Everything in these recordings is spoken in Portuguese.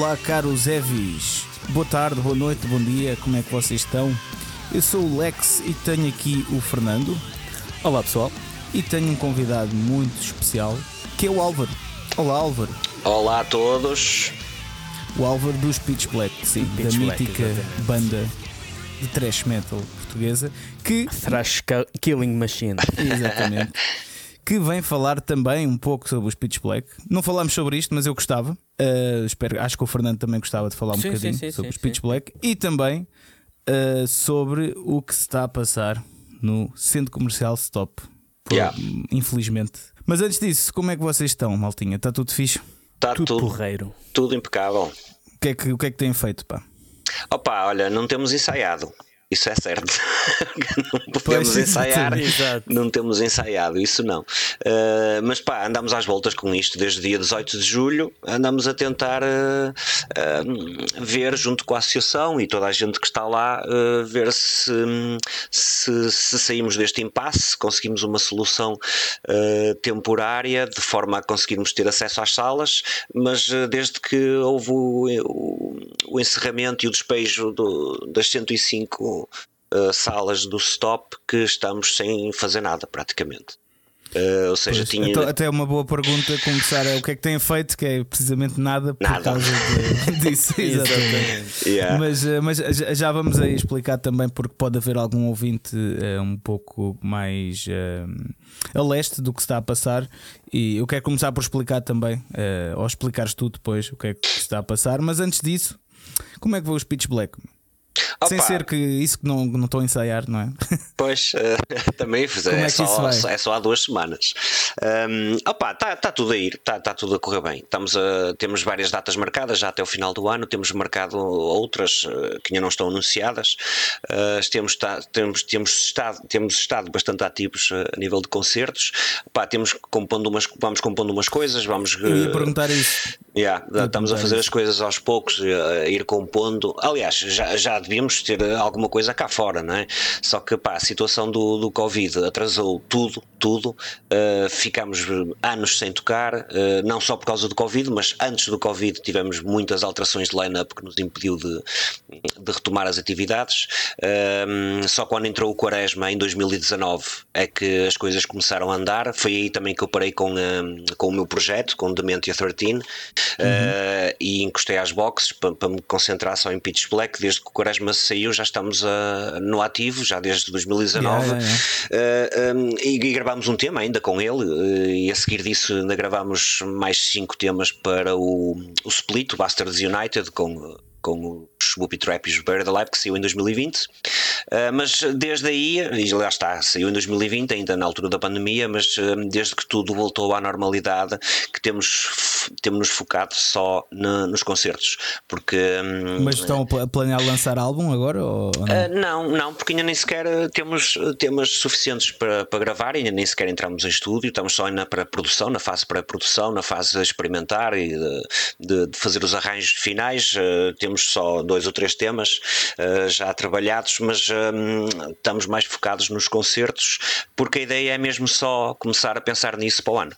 Olá, caros Evis. Boa tarde, boa noite, bom dia, como é que vocês estão? Eu sou o Lex e tenho aqui o Fernando. Olá, pessoal. E tenho um convidado muito especial, que é o Álvaro. Olá, Álvaro. Olá a todos. O Álvaro dos Pitch Black, sim, Pitch da Black, mítica exatamente. banda de thrash metal portuguesa, que Thrash Killing Machine. Exatamente. Que vem falar também um pouco sobre os Pitch Black. Não falámos sobre isto, mas eu gostava. Uh, espero, acho que o Fernando também gostava de falar um Sim, bocadinho sim, sim, sobre sim, os Pitch sim. Black e também uh, sobre o que se está a passar no centro comercial Stop. Por- Yeah. Infelizmente. Mas antes disso, como é que vocês estão, Maltinha? Está tudo fixe? Está Tudo tudo, porreiro. tudo impecável. O que é que, o que, é que têm feito, pá? Opa, olha, não temos ensaiado. Isso é certo. não podemos ensaiar. exato. Não temos ensaiado, isso não. Uh, mas pá, andamos às voltas com isto desde o dia 18 de julho. Andamos a tentar uh, uh, ver, junto com a associação e toda a gente que está lá, ver se, se, se saímos deste impasse, se conseguimos uma solução temporária de forma a conseguirmos ter acesso às salas. Mas desde que houve o, o, o encerramento e o despejo do, das 105 uh, salas do stop que estamos sem fazer nada praticamente. Uh, ou seja, Pois, tinha. então, até uma boa pergunta começar é o que é que têm feito, que é precisamente nada por Nada. causa de- disso. Exatamente. Yeah. Mas, eh, mas já- vamos aí explicar também porque pode haver algum ouvinte eh, um pouco mais eh, a leste do que está a passar e eu quero começar por explicar também, eh, ou explicares tu depois o que é que está a passar, mas antes disso, como é que vão os Pitch Black? Sem Opa. ser que isso que não, não estou a ensaiar, não é? Pois, eh, também fiz, é, é isso só, é só há duas semanas. Um, opa, está tá tudo a ir, está tá tudo a correr bem. Estamos a, temos várias datas marcadas já até o final do ano, temos marcado outras eh, que ainda não estão anunciadas. Eh, temos, tá- temos, temos, estado, temos estado bastante ativos a nível de concertos. Opa, temos compondo umas, vamos compondo umas coisas, vamos. Eu ia perguntar isso. Yeah, estamos a fazer isso. as coisas aos poucos, a ir compondo. Aliás, já, já devíamos ter alguma coisa cá fora, não é? Só que pá, a situação do, do Covid atrasou tudo, tudo. Eh, ficámos anos sem tocar, eh, não só por causa do Covid, mas antes do Covid tivemos muitas alterações de line-up que nos impediu de, de retomar as atividades. Eh, só quando entrou o Quaresma em 2019 é que as coisas começaram a andar. Foi aí também que eu parei com, eh, com o meu projeto, com Dementia 13, eh, e encostei às boxes para, para me concentrar só em Pitch Black. Desde que o Quaresma saiu, já estamos ah, no ativo, já desde 2019. Yeah, yeah, Eh, um, e, e gravámos um tema ainda com ele, eh, e a seguir disso ainda gravámos mais cinco temas para o, o Split, o Bastards United, com, com os Whoopi Trap e os Buried Alive, que saiu em 2020. Uh, mas desde aí, e lá está, saiu em 2020, ainda na altura da pandemia, mas um, desde que tudo voltou à normalidade, que temos, temos nos focado só nos concertos. Porque. um, Mas estão a pla- a planear lançar álbum agora? Ou não? Uh, não, não, porque ainda nem sequer uh, temos uh, temas suficientes para, para gravar, ainda nem sequer entramos em estúdio, estamos só na pré-produção, na fase pré-produção, na fase de experimentar e de, de- de fazer os arranjos finais. Uh, temos só dois ou três temas uh, já trabalhados, mas um, estamos mais focados nos concertos, porque a ideia é mesmo só começar a pensar nisso para o ano.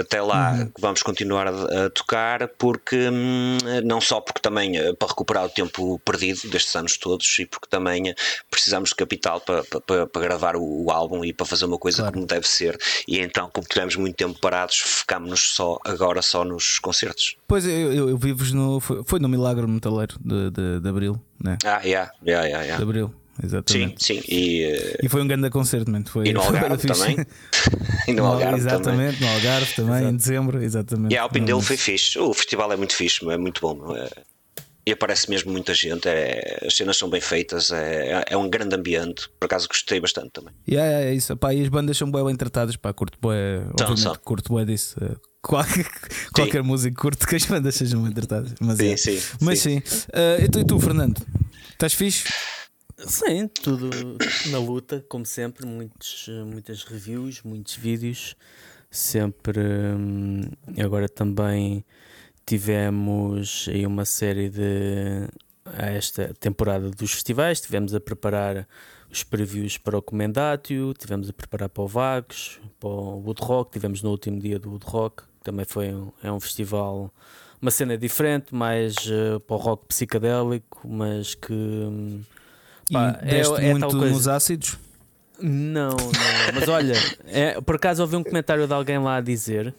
Até lá vamos continuar a, a tocar, porque hum, não só porque também eh, para recuperar o tempo perdido destes anos todos e porque também eh, precisamos de capital para, para, para gravar o, o álbum e para fazer uma coisa Claro. como deve ser. E então, como tivemos muito tempo parados, focámos-nos só agora só nos concertos. Pois eu, eu, eu vivo no. Foi, foi no Milagre Metaleiro de, de, de Abril, né? Ah, yeah, yeah, yeah, De yeah. Abril, Sim, exatamente. sim. E, eh, E foi um grande concerto, mano. Foi, e no Algarve também. e no Algarve também. exatamente, no Algarve também, em dezembro, exatamente. E a Alpine dele foi fixe. O festival é muito fixe, é muito bom. é- E aparece mesmo muita gente, é- as cenas são bem feitas, é, é um grande ambiente. Por acaso gostei bastante também. Yeah, é isso. Pá, e as bandas são bem, bem tratadas. Pá, curto bué, obviamente, são. curto bué disso. Qualquer, qualquer música curto que as bandas sejam bem tratadas. Mas, Sim, é. sim, Mas sim. Eh, e, tu, e tu, Fernando? Estás fixe? Sim, tudo na luta, como sempre. Muitos, muitas reviews, muitos vídeos. Sempre. hum, agora também tivemos aí uma série de. A esta temporada dos festivais, tivemos a preparar os previews para o Comendatio, tivemos a preparar para o Vagos, para o Wood Rock, tivemos no último dia do Wood Rock, também foi um, é um festival uma cena diferente, mais uh, para o rock psicadélico, mas que. Hum, pá, e deste é, é muito nos ácidos? Não, não. Mas olha, é, por acaso ouvi um comentário de alguém lá a dizer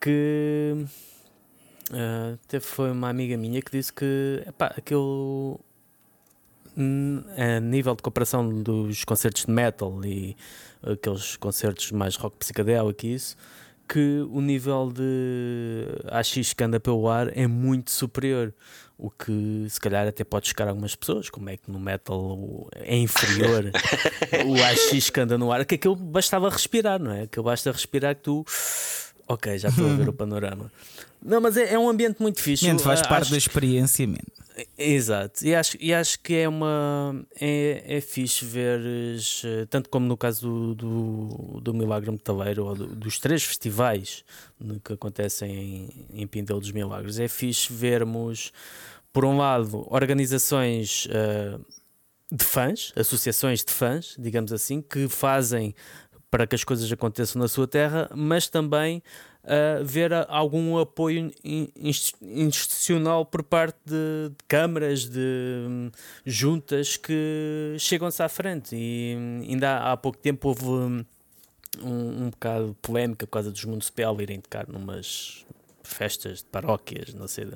que. Uh, até foi uma amiga minha que disse que epá, aquilo a nível de comparação dos concertos de metal e aqueles concertos mais rock psicadélico e isso, que o nível de AX que anda pelo ar é muito superior. O que se calhar até pode chocar algumas pessoas, como é que no metal é inferior o AX que anda no ar, que aquilo bastava respirar, não é? Aquilo basta respirar que tu. Ok, já estou a ver o panorama. Não, mas é, é um ambiente muito fixe. Mente, faz parte da experiência, mesmo. Exato, e acho, e acho que é uma é, é fixe ver, eh, tanto como no caso do, do, do Milagre Metaleiro ou do, dos três festivais que acontecem em, em Pindel dos Milagres, é fixe vermos, por um lado, organizações uh, de fãs, associações de fãs, digamos assim, que fazem para que as coisas aconteçam na sua terra, mas também uh, ver algum apoio institucional por parte de, de câmaras, de um, juntas que chegam-se à frente. E hum, ainda há, há pouco tempo houve um, um, bocado de polémica por causa dos municipais irem tocar numas festas de paróquias, não sei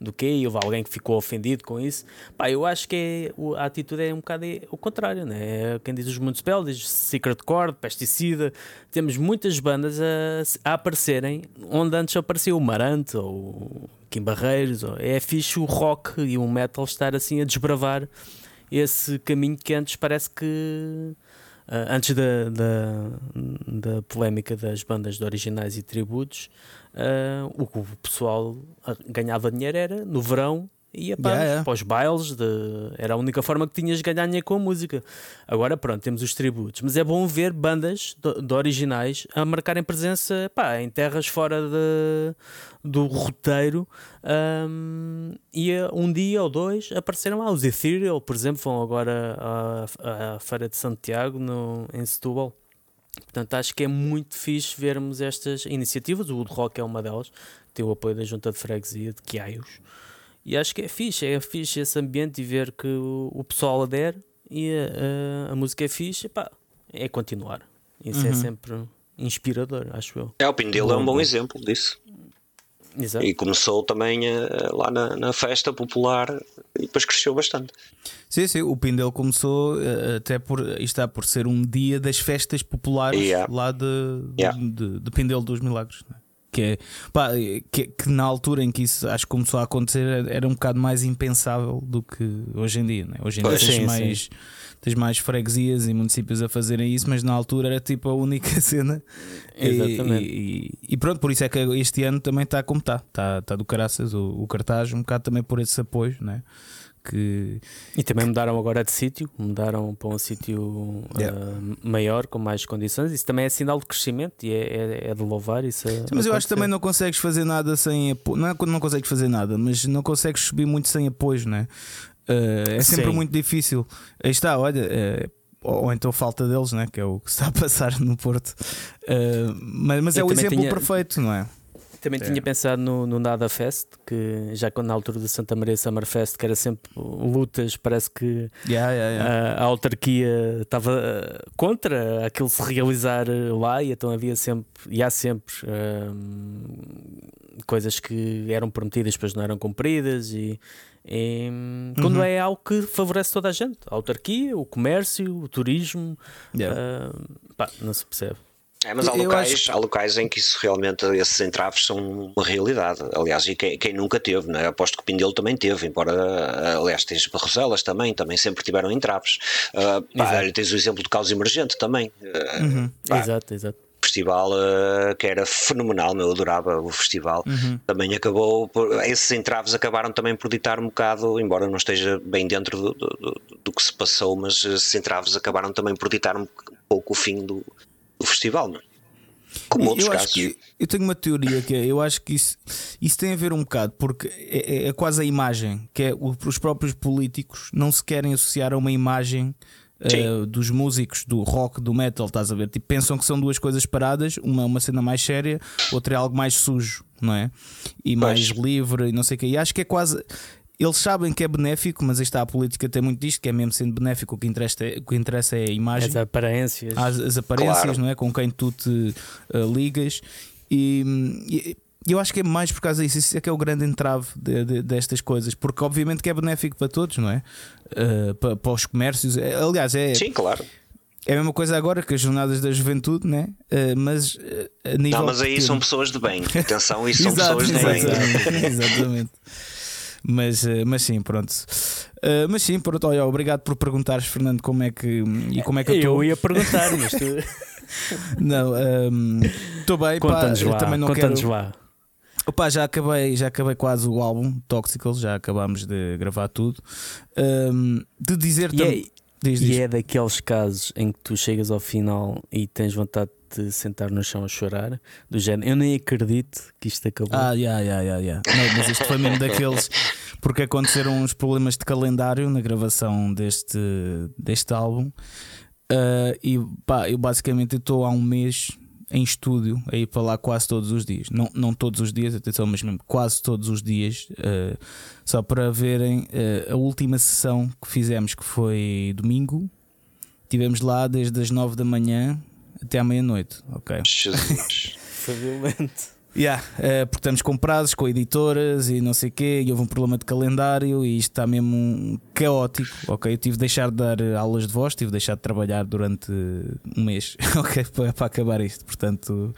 do que, e houve alguém que ficou ofendido com isso. Pá, eu acho que é, a atitude é um bocado o contrário, né? É quem diz os Municipal diz Secret Chord, Pesticida. Temos muitas bandas a, a aparecerem onde antes aparecia o Marante ou Kim Barreiros. Ou, é fixe o rock e o metal estar assim a desbravar esse caminho que antes parece que. Uh, antes da, da, da polémica das bandas de originais e tributos, uh, o que o pessoal ganhava dinheiro era no verão ia para, yeah, yeah. para os bailes, de, era a única forma que tinhas de ganhar dinheiro com a música. Agora, pronto, temos os tributos, mas é bom ver bandas de, de originais a marcarem presença pá, em terras fora de, do roteiro. Um, e um dia ou dois apareceram lá. Os Ethereal, por exemplo, vão agora à, à Feira de Santiago, no, em Setúbal. Portanto, acho que é muito fixe vermos estas iniciativas. O Wood Rock é uma delas, tem o apoio da Junta de Freguesia de Quiaios. E acho que é fixe, é fixe esse ambiente e ver que o, pessoal adere e a, a, a música é fixe. Epá, é continuar. Isso é uhum. é sempre inspirador, acho eu. É, o Pindelo é um bom exemplo disso. Exato. E começou também uh, lá na, na, festa popular e depois cresceu bastante. Sim, sim, o Pindel começou uh, até por está por ser um dia das festas populares yeah. lá de, yeah. de, de, de Pindel dos Milagres. Né? Que, é, pá, que, que, na altura em que isso acho que começou a acontecer era um bocado mais impensável do que hoje em dia. Né? Hoje em dia tens mais. Sim tens mais freguesias e municípios a fazerem isso, mas na altura era tipo a única cena. Exatamente. E, e, e pronto, por isso é que este ano também está como está. Está tá do caraças o, o, cartaz, um bocado também por esse apoio, né? Que, e também mudaram agora de sítio, mudaram para um sítio yeah. uh, maior, com mais condições. Isso também é sinal de crescimento e é, é, é de louvar. Isso Sim, mas eu acho que também não consegues fazer nada sem apoio. Não é quando não consegues fazer nada, mas não consegues subir muito sem apoio, né? Uh, é sempre Sim. muito difícil. Aí está, olha, uh, ou então falta deles, né? que é o que está a passar no Porto. Uh, mas, mas é o exemplo tinha... perfeito, não é? Também é. tinha pensado no, no Nada Fest, que já quando na altura do Santa Maria Summer Fest, que era sempre lutas, parece que yeah, yeah, yeah. A, a, autarquia estava contra aquilo se realizar lá, e então havia sempre, e há sempre coisas que eram prometidas, depois não eram cumpridas, e é, quando uhum. é algo que favorece toda a gente, a autarquia, o comércio, o turismo, yeah. uh, pá, não se percebe. É, mas há locais, acho... há locais em que isso realmente, esses entraves são uma realidade. Aliás, e quem, quem nunca teve, né? aposto que o Pindelo também teve, embora, aliás, tens Barroselas também, também sempre tiveram entraves. Uh, pá, tens o exemplo do caos emergente também. Uh, uhum. exato, exato festival uh, que era fenomenal, eu adorava o festival. Uhum. Também acabou, por, esses entraves acabaram também por ditar um bocado, embora não esteja bem dentro do, do, do, que se passou, mas esses entraves acabaram também por ditar um pouco o fim do, do festival, não é? Como outros eu casos. Que, eu tenho uma teoria que é, eu acho que isso, isso tem a ver um bocado, porque é, é, é quase a imagem, que é os próprios políticos não se querem associar a uma imagem uh, dos músicos do rock, do metal, estás a ver? Tipo, pensam que são duas coisas paradas, uma é uma cena mais séria, outra é algo mais sujo, não é? E mais pois. livre e não sei o que. E acho que é quase. Eles sabem que é benéfico, mas está a política tem muito disto, que é mesmo sendo benéfico, o que interessa é, o que interessa é a imagem. As aparências. As, as aparências, claro. não é? Com quem tu te uh, ligas. E, e, eu acho que é mais por causa disso. Isso é que é o grande entrave de, de, destas coisas, porque obviamente que é benéfico para todos, não é? Uh, para, para, os comércios. É, aliás, é. Sim, claro. É a mesma coisa agora que as jornadas da juventude, né? Uh, mas uh, a nível. Não, mas aí são pessoas de bem. Atenção, isso são pessoas de bem. Exatamente. Mas, mas sim, pronto. Uh, mas sim, pronto, olha, obrigado por perguntares, Fernando, como é que e como é que eu, eu ia perguntar, mas tu... Não, estou um, bem, pá, lá, também não quero. Lá. Opa, já acabei, já acabei quase o álbum Toxical, já acabámos de gravar tudo. Um, de dizer também. É, diz, diz. E é daqueles casos em que tu chegas ao final e tens vontade de sentar no chão a chorar, do género, eu nem acredito que isto acabou. Ah, yeah, yeah, yeah, yeah. Não, mas isto foi mesmo daqueles porque aconteceram uns problemas de calendário na gravação deste, deste álbum. Uh, e pá, eu basicamente estou há um mês em estúdio a ir para lá quase todos os dias. Não, não todos os dias, atenção, mas mesmo quase todos os dias, uh, só para verem uh, a última sessão que fizemos, que foi domingo. Tivemos lá desde as 9 da manhã até à meia-noite. Ok. Jesus. foi violento. Yeah, uh, porque estamos com prazos, com editoras e não sei o quê, e houve um problema de calendário e isto está mesmo caótico. Ok, eu tive de deixar de dar aulas de voz, tive de deixar de trabalhar durante um mês, ok, para, para acabar isto. Portanto,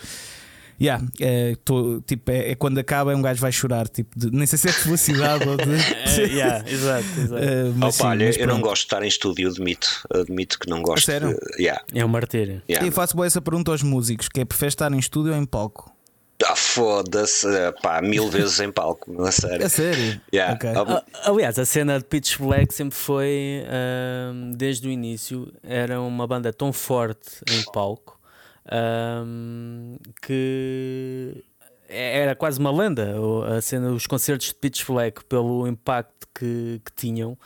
yeah, é, tô, tipo, é, é, quando acaba, um gajo vai chorar, tipo, de, nem sei se é de felicidade ou de. é, yeah, exato, exato. Uh, mas, Opa, sim, olha, eu não gosto de estar em estúdio, admito, admito que não gosto. sério? De, yeah. É um martírio. Yeah. Eu faço boa essa pergunta aos músicos: que é prefere estar em estúdio ou em palco? Ah, foda-se, pá, mil vezes em palco, a sério. É sério? Yeah. Okay. Aliás, a cena de Pitch Black sempre foi, um, desde o início, era uma banda tão forte em palco um, que era quase uma lenda a cena, os concertos de Pitch Black, pelo impacto que, que tinham.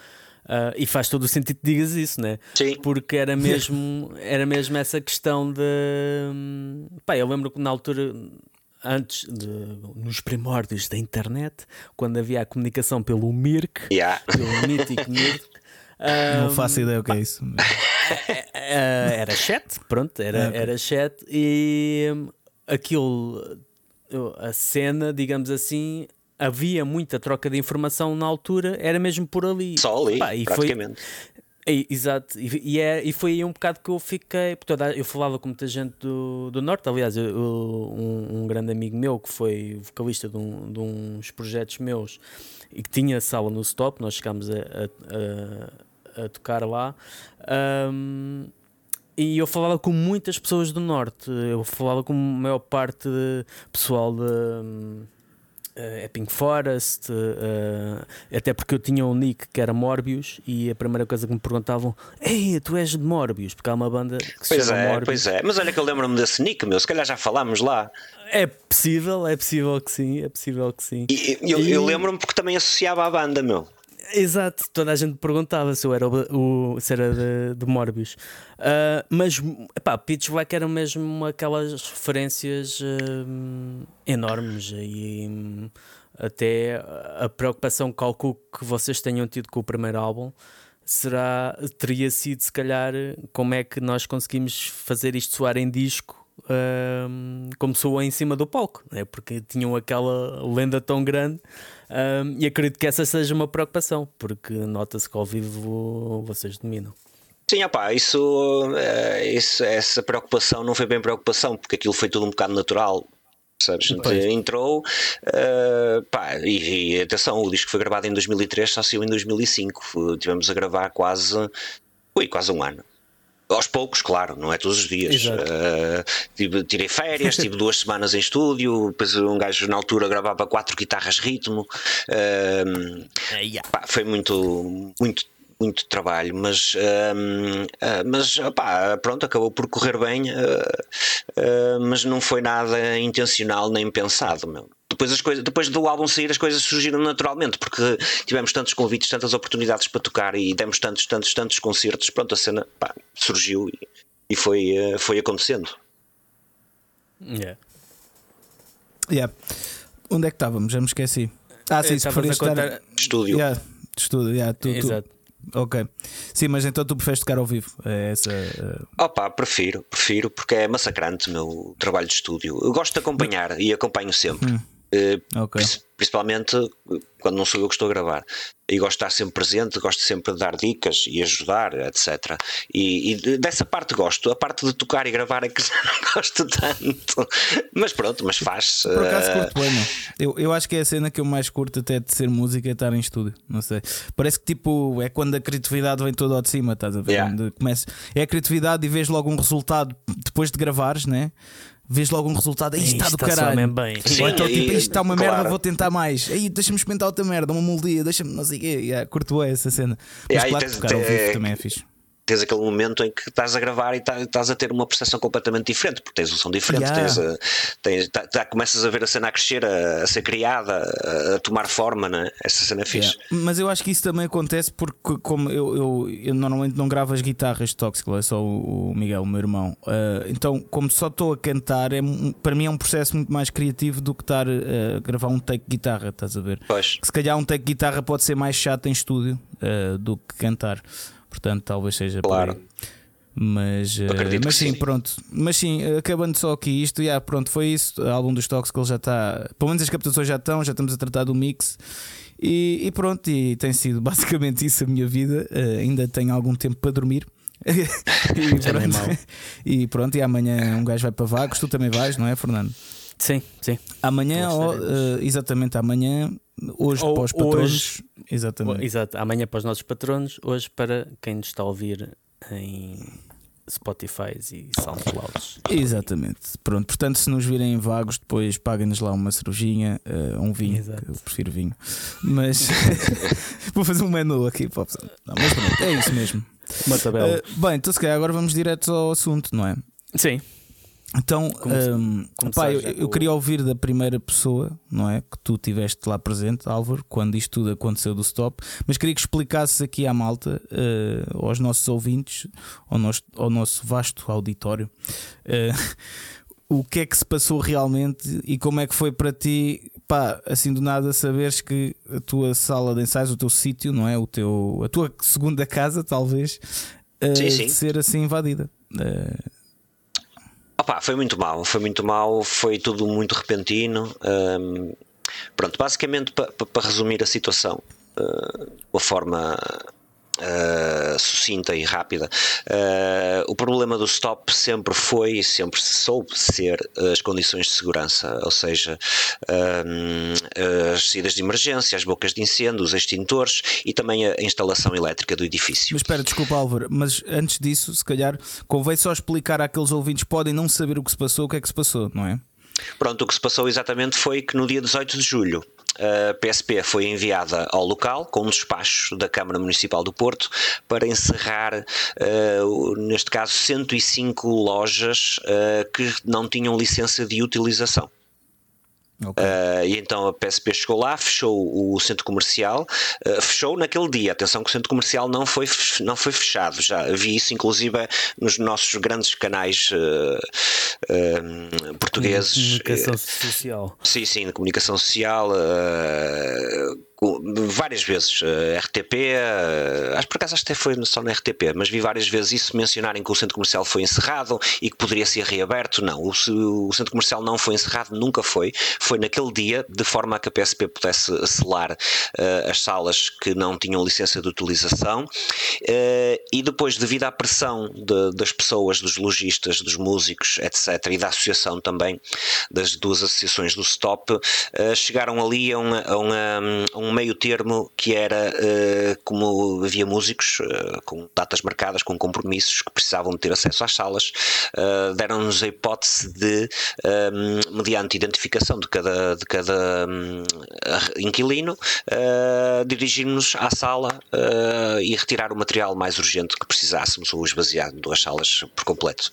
Uh, e faz todo o sentido que digas isso, né? Sim. Porque era mesmo, era mesmo essa questão de. Pá, eu lembro que na altura antes, de, nos primórdios da internet, quando havia a comunicação pelo Mirk, yeah. pelo mítico Mirk. Não faço ideia o que é isso. É, é, era chat, pronto, era, okay. era chat e hum, aquilo, a cena, digamos assim, havia muita troca de informação na altura, era mesmo por ali. Só ali, Pá, praticamente. Foi, exato, e, e, é, e foi aí um bocado que eu fiquei. Portanto, eu falava com muita gente do, do Norte, aliás, eu, um, um, grande amigo meu que foi vocalista de, um, de, uns projetos meus e que tinha sala no stop, nós chegámos a, a, a, a tocar lá. Um, e eu falava com muitas pessoas do Norte, eu falava com a maior parte pessoal de Uh, é Pink Forest, uh, até porque eu tinha um nick que era Morbius e a primeira coisa que me perguntavam Ei, tu és de Morbius, porque há uma banda que se pois chama é, Morbius. Pois é, mas olha que eu lembro-me desse nick, meu, se calhar já falámos lá. É possível, é possível que sim, é possível que sim. E, eu, e... eu lembro-me porque também associava à banda, meu. Exato, toda a gente perguntava se eu era, o, se era de, de Morbius. Uh, mas, pá, Pitch Black eram mesmo aquelas referências uh, enormes e até a preocupação, calculo que vocês tenham tido com o primeiro álbum será, teria sido se calhar como é que nós conseguimos fazer isto soar em disco um, como soa em cima do palco, né? porque tinham aquela lenda tão grande um, e acredito que essa seja uma preocupação, porque nota-se que ao vivo vocês dominam. Sim, opá, isso, eh, isso, essa preocupação não foi bem preocupação, porque aquilo foi tudo um bocado natural. Sabes? Entrou, uh, pá, e, e, atenção, o disco foi gravado em 2003, só saiu em 2005. Tivemos a gravar quase, ui, quase um ano. Aos poucos, claro, não é todos os dias. Uh, tive, tirei férias, tive duas semanas em estúdio, depois um gajo na altura gravava quatro guitarras ritmo. Uh, pá, foi muito, muito muito trabalho, mas, uh, mas opá, pronto, acabou por correr bem, uh, uh, mas não foi nada intencional nem pensado. Meu. depois, as coisas, depois do álbum sair, as coisas surgiram naturalmente, porque tivemos tantos convites, tantas oportunidades para tocar e demos tantos, tantos, tantos concertos. Pronto, a cena pá, surgiu e, e foi, uh, foi acontecendo. Yeah. Yeah. Onde é que estávamos? Já me esqueci. Ah, sim, se preferias estar. Estúdio. Yeah, estúdio, yeah, tu, Exato. Tu... Ok. Sim, mas então tu preferes tocar ao vivo? É essa. Uh... Opa, prefiro, prefiro, porque é massacrante o meu trabalho de estúdio. Eu gosto de acompanhar e acompanho sempre. Hum. Uh, okay. Principalmente quando não sou eu que estou a gravar. E gosto de estar sempre presente, gosto sempre de dar dicas e ajudar, etc. E, e dessa parte gosto. A parte de tocar e gravar é que não gosto tanto. Mas pronto, mas faz. Por acaso uh... curto bem, eu, eu acho que é a cena que eu mais curto até de ser música é estar em estúdio. Não sei. Parece que tipo é quando a criatividade vem toda ao de cima, estás a ver? Yeah. Começa, é a criatividade e vês logo um resultado depois de gravares, né? Vês logo um resultado, aí está do caralho. Bem. Sim, Ou então, tipo, isto está uma claro. merda, vou tentar mais. Aí deixa-me experimentar outra merda, uma moldia, deixa-me, não sei o quê. Yeah, curto essa cena. Mas yeah, claro, tocar ao vivo também é fixe tens aquele momento em que estás a gravar e tá, estás a ter uma percepção completamente diferente, porque tens um som diferente, yeah. tens, a, tens tá, tá, começas a ver a cena a crescer, a, a ser criada, a, a, tomar forma, né? essa cena é fixe. Yeah. Mas eu acho que isso também acontece porque, como eu, eu, eu normalmente não gravo as guitarras de Toxic, é só o, o Miguel, o meu irmão. Uh, então, como só estou a cantar, é, para mim é um processo muito mais criativo do que estar a gravar um take de guitarra, estás a ver? Pois. Que se calhar um take de guitarra pode ser mais chato em estúdio uh, do que cantar. Portanto, talvez seja claro. Mas, uh, mas sim, sim, pronto. Mas sim, acabando só aqui isto, yeah, pronto, foi isso. O álbum dos Tox que ele já está. Pelo menos as captações já estão, já estamos a tratar do mix. E, e pronto, e tem sido basicamente isso a minha vida. Uh, ainda tenho algum tempo para dormir. e, pronto, e pronto, e amanhã um gajo vai para Vagos, tu também vais, não é, Fernando? Sim, sim. Amanhã, ou, uh, exatamente amanhã, hoje Ou, para os patronos. Hoje, exatamente. Exato, amanhã para os nossos patronos, hoje para quem nos está a ouvir em Spotify e SoundClouds. Exatamente. Pronto, portanto, se nos virem vagos, depois paguem-nos lá uma cervejinha, uh, um vinho. Exato. eu prefiro vinho. Mas vou fazer um menu aqui. Não, mas pronto, é isso mesmo. Uma tabela. Uh, bem, então se calhar agora vamos direto ao assunto, não é? Sim. Então, um, pá, eu, eu, queria ouvir da primeira pessoa, não é? Que tu tiveste lá presente, Álvaro, quando isto tudo aconteceu do stop, mas queria que explicasses aqui à malta, uh, aos nossos ouvintes, ao nosso, ao nosso vasto auditório, uh, o que é que se passou realmente e como é que foi para ti, pá, assim do nada, saberes que a tua sala de ensaios, o teu sítio, não é? O teu, a tua segunda casa, talvez, uh, sim, sim. ser assim invadida. Uh, Opa, foi muito mal, foi muito mal, foi tudo muito repentino. Um, pronto, basicamente para pa, pa resumir a situação, uh, uma forma Uh, sucinta e rápida. Uh, o problema do stop sempre foi e sempre se soube ser as condições de segurança, ou seja, uh, as saídas de emergência, as bocas de incêndio, os extintores e também a instalação elétrica do edifício. Mas espera, desculpa Álvaro, mas antes disso, se calhar convém só explicar àqueles ouvintes que podem não saber o que se passou, o que é que se passou, não é? Pronto, o que se passou exatamente foi que no dia 18 de julho a PSP foi enviada ao local com um despacho da Câmara Municipal do Porto para encerrar, uh, neste caso, 105 lojas uh, que não tinham licença de utilização. Okay. Uh, e então a PSP chegou lá, fechou o centro comercial, uh, fechou naquele dia. Atenção que o centro comercial não foi, não foi fechado. Já vi isso, inclusive, nos nossos grandes canais uh, portugueses. Comunicação social. Sim, sim, de comunicação social várias vezes uh, eh, RTP, uh, acho por acaso até foi só na RTP, mas vi várias vezes isso mencionarem que o centro comercial foi encerrado e que poderia ser reaberto. Não, o, o, centro comercial não foi encerrado, nunca foi. Foi naquele dia, de forma a que a PSP pudesse selar uh, as salas que não tinham licença de utilização e depois, devido à pressão de, das pessoas, dos lojistas, dos músicos, etc., e da associação também, das duas associações do Stop, chegaram ali a, uma, a, uma, a um meio termo que era uh, como havia músicos uh, com datas marcadas, com compromissos que precisavam de ter acesso às salas, uh, deram-nos a hipótese de, um, mediante identificação de cada, de cada um, inquilino, dirigirmos à sala e retirar o material mais urgente que precisássemos ou esvaziando as salas por completo.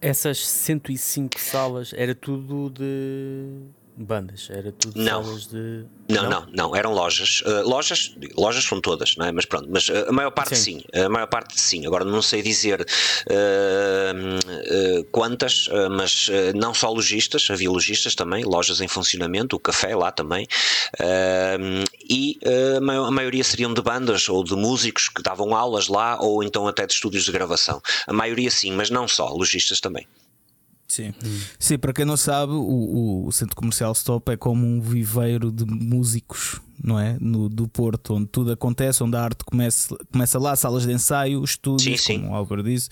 Essas 105 salas era tudo de bandas, era tudo Não. salas de. Não, não, não, eram lojas. Uh, lojas, lojas são todas, não é? Mas pronto, mas uh, a maior parte sim. Sim. a maior parte sim. Agora não sei dizer uh, uh, quantas, mas não só lojistas, havia lojistas também, lojas em funcionamento, o café lá também, Uh, e a maioria seriam de bandas ou de músicos que davam aulas lá, ou então até de estúdios de gravação. A maioria sim, mas não só, lojistas também. Sim. Sim, para quem não sabe, o, o centro comercial Stop é como um viveiro de músicos, não é? No, do Porto, onde tudo acontece, onde a arte começa, começa lá, salas de ensaio, estúdios, Sim, sim. como o Álvaro disse,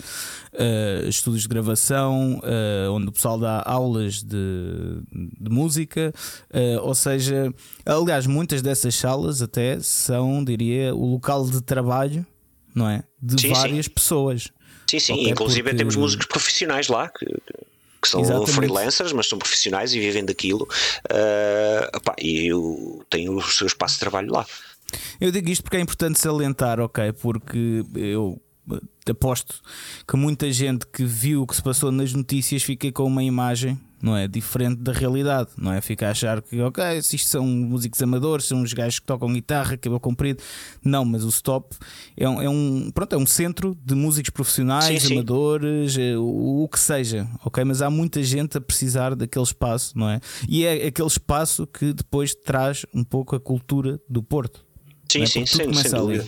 eh, estúdios de gravação, eh, onde o pessoal dá aulas de, de música, eh, ou seja, aliás, muitas dessas salas até são, diria, o local de trabalho, não é? De Sim, sim. várias pessoas. Sim, sim, Ok, inclusive porque- temos músicos profissionais lá que, que são Exatamente. freelancers, mas são profissionais e vivem daquilo uh, opá, e eu tenho o seu espaço de trabalho lá. Eu digo isto porque é importante salientar, ok? Porque eu aposto que muita gente que viu o que se passou nas notícias fica com uma imagem, não é? Diferente da realidade, não é? Fica a achar que, ok, se isto são músicos amadores, são uns gajos que tocam guitarra, cabelo comprido. Não, mas o Stop é um, é um, pronto, é um centro de músicos profissionais, Sim, sim. amadores, eh, o, o que seja, ok? Mas há muita gente a precisar daquele espaço, não é? E é aquele espaço que depois traz um pouco a cultura do Porto. Sim, é? sim, sem, sem começa ali.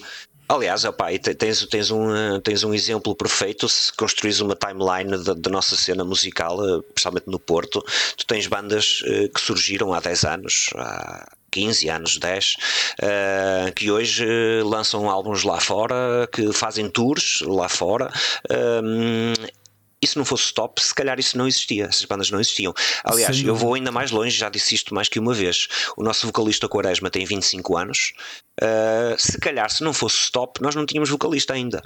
Aliás, te- tens, tens, um, uh, tens um exemplo perfeito se construís uma timeline da, da nossa cena musical, uh, principalmente no Porto. Tu tens bandas uh, que surgiram há 10 anos, há 15 anos, 10, uh, que hoje lançam álbuns lá fora, que fazem tours lá fora. Se não fosse stop, se calhar isso não existia, essas bandas não existiam. Aliás, Sem eu vou ainda mais longe, já disse isto mais que uma vez. O nosso vocalista Quaresma tem 25 anos. Uh, se calhar, se não fosse stop, nós não tínhamos vocalista ainda.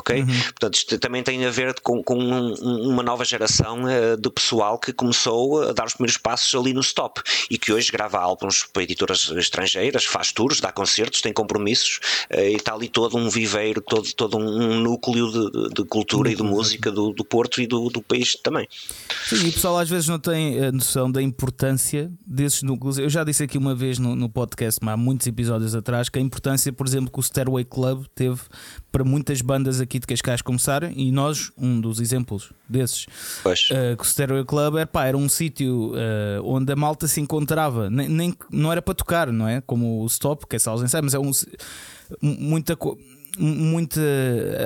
Ok? Portanto, isto também tem a ver com, com um- um- uma nova geração uh, de pessoal que começou a dar os primeiros passos ali no stop e que hoje grava álbuns para editoras estrangeiras, faz tours, dá concertos, tem compromissos uh, e está ali todo um viveiro, todo, todo um, núcleo de, de- cultura e de música do, do Porto e do, do país também. Sim, e o pessoal às vezes não tem a noção da importância desses núcleos. Eu já disse aqui uma vez no, no podcast, há muitos episódios atrás, que a importância, por exemplo, que o Stairway Club teve para muitas bandas aqui de Cascais começarem, e nós, um dos exemplos desses, Pois. uh, que o Stereo Club era, pá, era um sítio uh, onde a malta se encontrava, nem, nem- não era para tocar, não é? Como o Stop, que é salas de ensaio, mas é um, muita, muita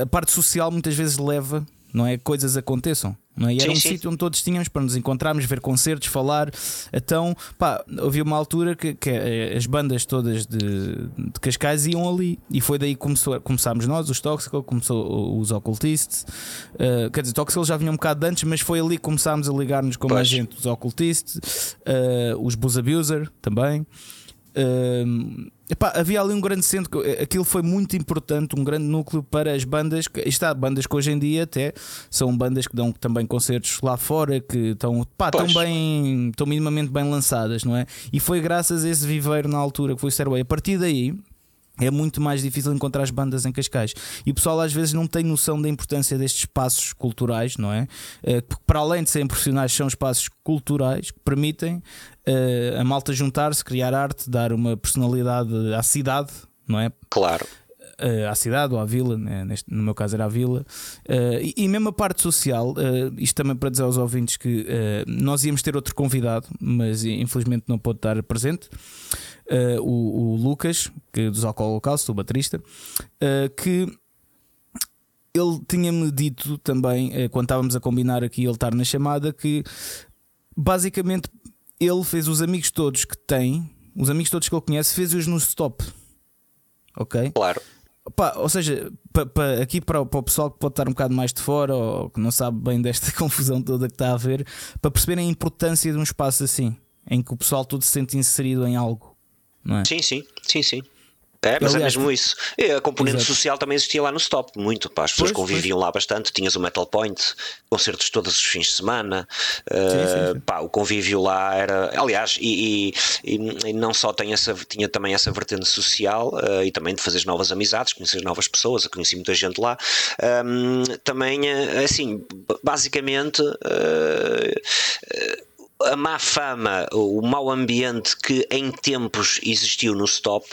a parte social muitas vezes leva, não é? Coisas aconteçam. Não é? E era Sim, um sim. sítio onde todos tínhamos para nos encontrarmos, ver concertos, falar. Então, pá, havia uma altura que, que eh, as bandas todas de, de Cascais iam ali. E foi daí que começou, começámos nós, os Toxical, começou os Occultists. Uh, quer dizer, Toxical já vinha um bocado antes, mas foi ali que começámos a ligar-nos com mais Pois. gente. Os Occultists, uh, os Booze Abuser também. Um, epá, havia ali um grande centro, que- aquilo foi muito importante, um grande núcleo para as bandas. Que, está, bandas que hoje em dia até são bandas que dão também concertos lá fora, que estão, pá, estão bem, estão minimamente bem lançadas, não é? E foi graças a esse viveiro na altura que foi o Stairway. A partir daí. É muito mais difícil encontrar as bandas em Cascais. E o pessoal às vezes não tem noção da importância destes espaços culturais, não é? Eh, Porque para além de serem profissionais, são espaços culturais que permitem eh, a malta juntar-se, criar arte, dar uma personalidade à cidade, não é? Claro. eh, à cidade ou à vila, né, neste- no meu caso era à vila, Eh, e, e mesmo a parte social, eh, isto também para dizer aos ouvintes que nós íamos ter outro convidado, mas infelizmente não pôde estar presente. O, o Lucas, que dos Alcohol Holocausto, o baterista, que ele tinha-me dito também, quando estávamos a combinar aqui ele estar na chamada, que basicamente ele fez os amigos todos que tem, os amigos todos que ele conhece, fez-os no stop. Ok? Claro. Ou seja, pa- pa- aqui para, o- para o pessoal que pode estar um bocado mais de fora ou que não sabe bem desta confusão toda que está a haver, para perceberem a importância de um espaço assim, em que o pessoal todo se sente inserido em algo, é? Sim, sim, sim, sim. É, mas Aliás, é mesmo isso. E a componente Exato. social também existia lá no stop, muito. Pá, as pessoas Pois, conviviam lá bastante. Tinhas o Metal Point, concertos todos os fins de semana. Uh, sim, sim. pá, o convívio lá era. Aliás, e, e- e- não só tem essa, tinha também essa vertente social uh, e também de fazer novas amizades, conhecer novas pessoas. Eu conheci muita gente lá. Um, também, uh, assim, basicamente. uh, a má fama, o mau ambiente que em tempos existiu no stop.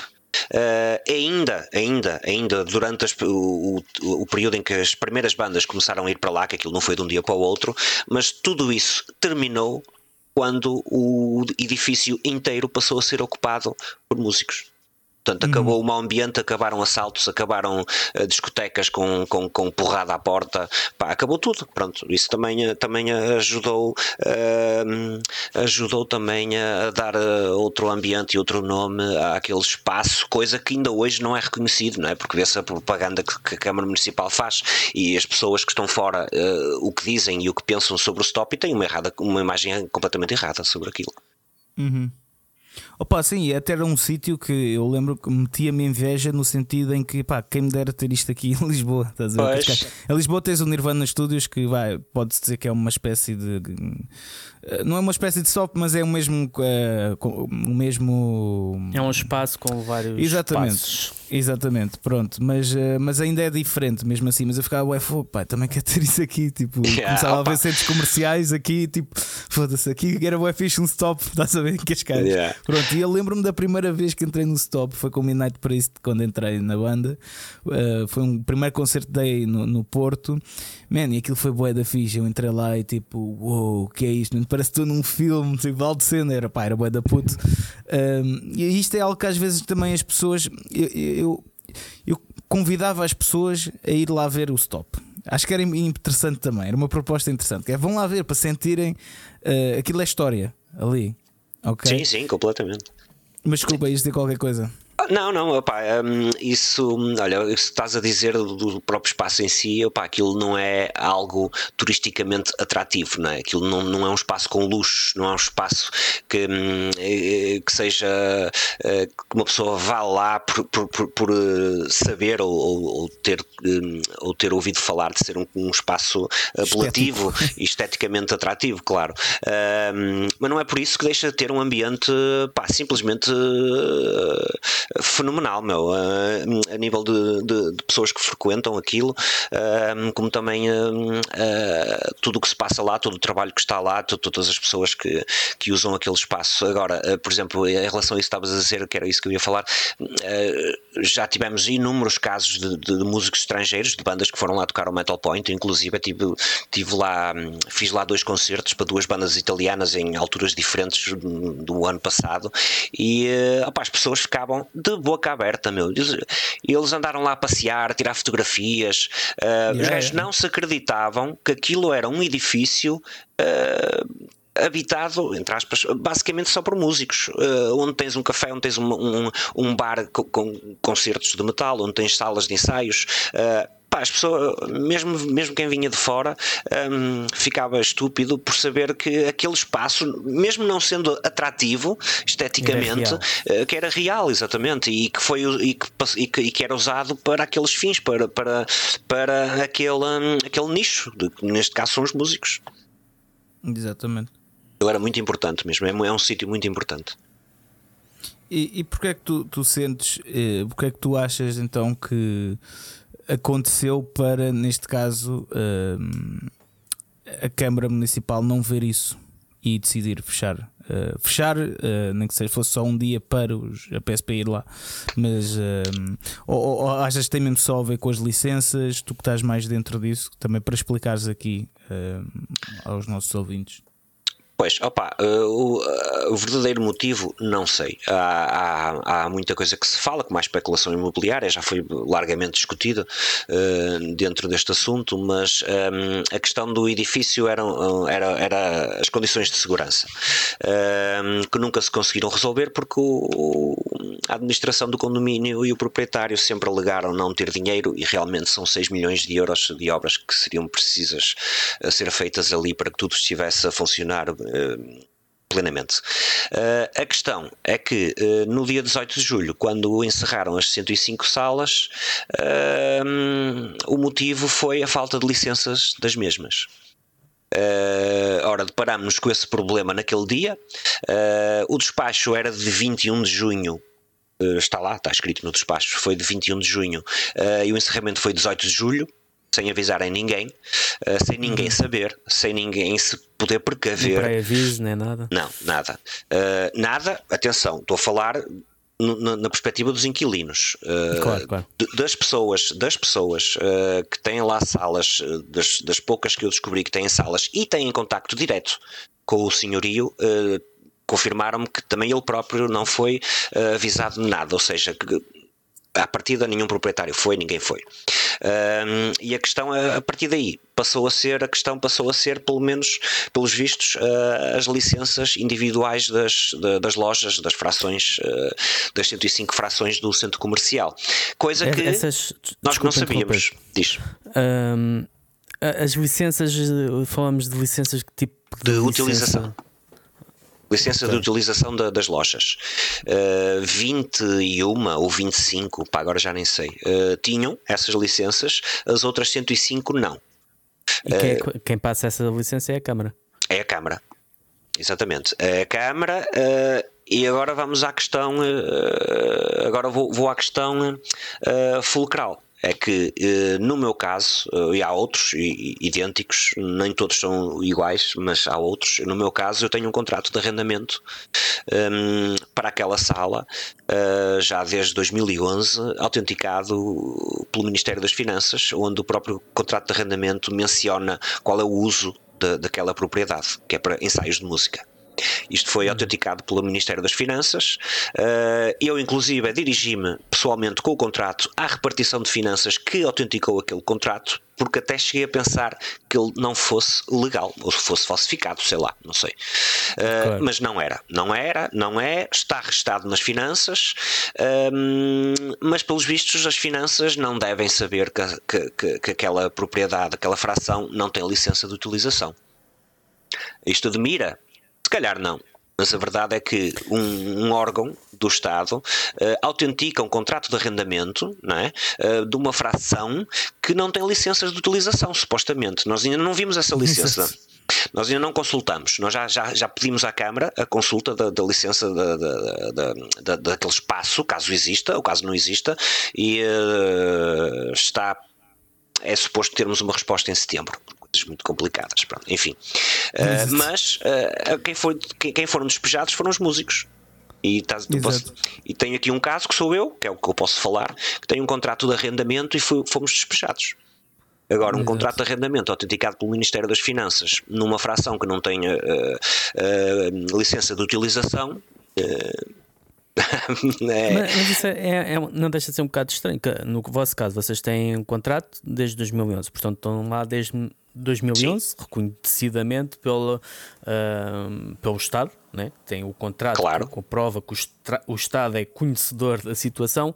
Uh, ainda, ainda, ainda durante as, o, o, o, período em que as primeiras bandas começaram a ir para lá, que aquilo não foi de um dia para o outro, mas tudo isso terminou quando o edifício inteiro passou a ser ocupado por músicos. Portanto, acabou uhum. o mau ambiente, acabaram assaltos, acabaram uh, discotecas com, com, com porrada à porta, pá, acabou tudo. Pronto, isso também, eh, também ajudou, uh, ajudou também a dar uh, outro ambiente e outro nome àquele espaço, coisa que ainda hoje não é reconhecido, não é? Porque vê-se a propaganda que, que, a Câmara Municipal faz e as pessoas que estão fora o que dizem e o que pensam sobre o stop e têm uma, errada, uma imagem completamente errada sobre aquilo. Uhum. Opa, sim, até era um sítio que eu lembro que metia-me inveja no sentido em que, pá, quem me dera ter isto aqui em Lisboa. Estás a ver? Em Lisboa tens o Nirvana Studios que vai, pode-se dizer que é uma espécie de não é uma espécie de soft, mas é o mesmo. Uh, o mesmo. É um espaço com vários. Exatamente. Espaços. Exatamente, pronto. Mas, uh, mas ainda é diferente mesmo assim. Mas eu ficava, ué, pá, também quero ter isso aqui. Tipo, yeah, começava opa. a ver centros comerciais aqui, tipo, foda-se, aqui era o fixe um stop, estás a ver? Que as caras. Yeah. Pronto, e eu lembro-me da primeira vez que entrei no stop, foi com o Midnight Priest quando entrei na banda. Uh, foi um primeiro concerto day no, no Porto. Man, e aquilo foi boé da ficha. Eu entrei lá e tipo, uou, wow, que é isto? Parece que estou num filme, tipo, alto cena, era pá, era boé da puto. Um, e isto é algo que às vezes também as pessoas. Eu, eu, eu, convidava as pessoas a ir lá ver o stop. Acho que era interessante também, era uma proposta interessante. Que é, vão lá ver para sentirem uh, aquilo é história ali. Okay? Sim, sim, completamente. Mas desculpa, isto de qualquer coisa. Não, não, opa, um, isso, olha, isso estás a dizer do, próprio espaço em si, opa, aquilo não é algo turisticamente atrativo, não é? Aquilo não, não é um espaço com luxo, não é um espaço que, hum, eh, que seja eh, que uma pessoa vá lá por, por, por, eh, saber ou, ou, ter, hum, ou ter ouvido falar de ser um, um espaço apelativo e esteticamente atrativo, claro. Mas não é por isso que deixa de ter um ambiente pá, simplesmente fenomenal, meu, a, a nível de, de, de, pessoas que frequentam aquilo, como também tudo o que se passa lá, todo o trabalho que está lá, todas as pessoas que, que usam aquele espaço. Agora, por exemplo, em relação a isso que estavas a dizer, que era isso que eu ia falar, já tivemos inúmeros casos de, de, de músicos estrangeiros, de bandas que foram lá tocar o Metal Point, inclusive tive, tive lá, fiz lá dois concertos para duas bandas italianas em alturas diferentes do ano passado e eh, opa, as pessoas ficavam de boca aberta, meu. Eles andaram lá a passear, a tirar fotografias. Uh, yeah, os gajos yeah. não se acreditavam que aquilo era um edifício. Uh, habitado, entre aspas, basicamente só por músicos, uh, onde tens um café, onde tens um, um, um bar com, com, concertos de metal, onde tens salas de ensaios. Uh, pá, as pessoas, mesmo, mesmo quem vinha de fora, um, ficava estúpido por saber que aquele espaço, mesmo não sendo atrativo esteticamente, era uh, que era real, exatamente, e que, foi, e que, e que, e que era usado para aqueles fins, para, para, para aquele, um, aquele nicho, de, neste caso são os músicos. Exatamente. Ele era muito importante mesmo, é, é um sítio muito importante. E, e porquê é que tu, tu sentes, eh, porquê é que tu achas então que aconteceu para, neste caso, uh, a Câmara Municipal não ver isso e decidir fechar. Uh, fechar, uh, nem que seja fosse só um dia para os, a PSP ir lá, mas uh, ou, ou, achas que tem mesmo só a ver com as licenças? Tu que estás mais dentro disso, também para explicares aqui aos nossos ouvintes. Pois, opa, uh, o, uh, o, verdadeiro motivo não sei. Há, há, há, muita coisa que se fala, como a especulação imobiliária, já foi largamente discutida uh, dentro deste assunto, mas um, a questão do edifício eram, era, era as condições de segurança, um, que nunca se conseguiram resolver porque o, a administração do condomínio e o proprietário sempre alegaram não ter dinheiro e realmente são 6 milhões de euros de obras que seriam precisas a ser feitas ali para que tudo estivesse a funcionar eh, plenamente. Uh, a questão é que uh, no dia 18 de julho, quando encerraram as 105 salas, uh, o motivo foi a falta de licenças das mesmas. Uh, ora, deparámos-nos com esse problema naquele dia. o despacho era de 21 de junho está lá, está escrito no despacho, foi de 21 de junho uh, e o encerramento foi 18 de julho sem avisarem ninguém. uh, sem ninguém uhum. saber, sem ninguém se poder precaver. Não pré-aviso, nem nada? Não, nada. Uh, nada, atenção, estou a falar na, na, perspectiva dos inquilinos, uh, claro, claro. das pessoas, das pessoas uh, que têm lá salas, das, das, poucas que eu descobri que têm salas e têm contacto direto com o senhorio, confirmaram-me que também ele próprio não foi avisado de nada, ou seja, que à partida nenhum proprietário foi, ninguém foi. Um, e a questão a partir daí passou a ser a questão passou a ser pelo menos pelos vistos uh, as licenças individuais das, das lojas das frações uh, das 105 frações do centro comercial. Coisa é, que Essas, nós não sabíamos. diz. Um, as licenças falamos de licenças que tipo de, de utilização. licença okay. de utilização da, das lojas. Uh, 21 ou 25, pá, agora já nem sei, uh, tinham essas licenças, as outras 105 não. E quem, uh, quem passa essa licença é a Câmara? É a Câmara, exatamente. É a Câmara. E agora vamos à questão. Agora vou, vou à questão fulcral é que eh, no meu caso, eh, e há outros idênticos, nem todos são iguais, mas há outros. No meu caso, eu tenho um contrato de arrendamento um, ehm, para aquela sala, uh, já desde 2011, autenticado pelo Ministério das Finanças, onde o próprio contrato de arrendamento menciona qual é o uso de, daquela propriedade, que é para ensaios de música. Isto foi uhum. autenticado pelo Ministério das Finanças. Eh, eu, inclusive, dirigi-me pessoalmente com o contrato à repartição de finanças que autenticou aquele contrato, porque até cheguei a pensar que ele não fosse legal, ou fosse falsificado, sei lá, não sei. Uh, claro. Mas não era, não era, não é, está registado nas finanças, ehm, mas pelos vistos as finanças não devem saber que, que, que aquela propriedade, aquela fração não tem licença de utilização. Isto admira calhar não. Mas a verdade é que um, um órgão do Estado uh, autentica um contrato de arrendamento não é? Uh, de uma fração que não tem licenças de utilização, supostamente. Nós ainda não vimos essa licença. Nós ainda não consultamos, nós já, já, já pedimos à Câmara a consulta da, da licença da, da, da, daquele espaço, caso exista ou caso não exista, e uh, está. É suposto termos uma resposta em setembro coisas muito complicadas. Pronto, enfim. Uh, mas uh, quem, foi, quem, quem foram despejados foram os músicos. E, tá, posso, e tenho aqui um caso que sou eu, que é o que eu posso falar, que tem um contrato de arrendamento e fomos despejados. Agora, um Exato. contrato de arrendamento autenticado pelo Ministério das Finanças numa fração que não tenha uh, uh, licença de utilização. Uh, é. Mas, mas, isso é, é, é, não deixa de ser um bocado estranho. no vosso caso, vocês têm um contrato desde 2011, portanto estão lá desde 2011, Sim. reconhecidamente pelo, uh, pelo Estado, né? tem o contrato claro. que comprova que o, o Estado é conhecedor da situação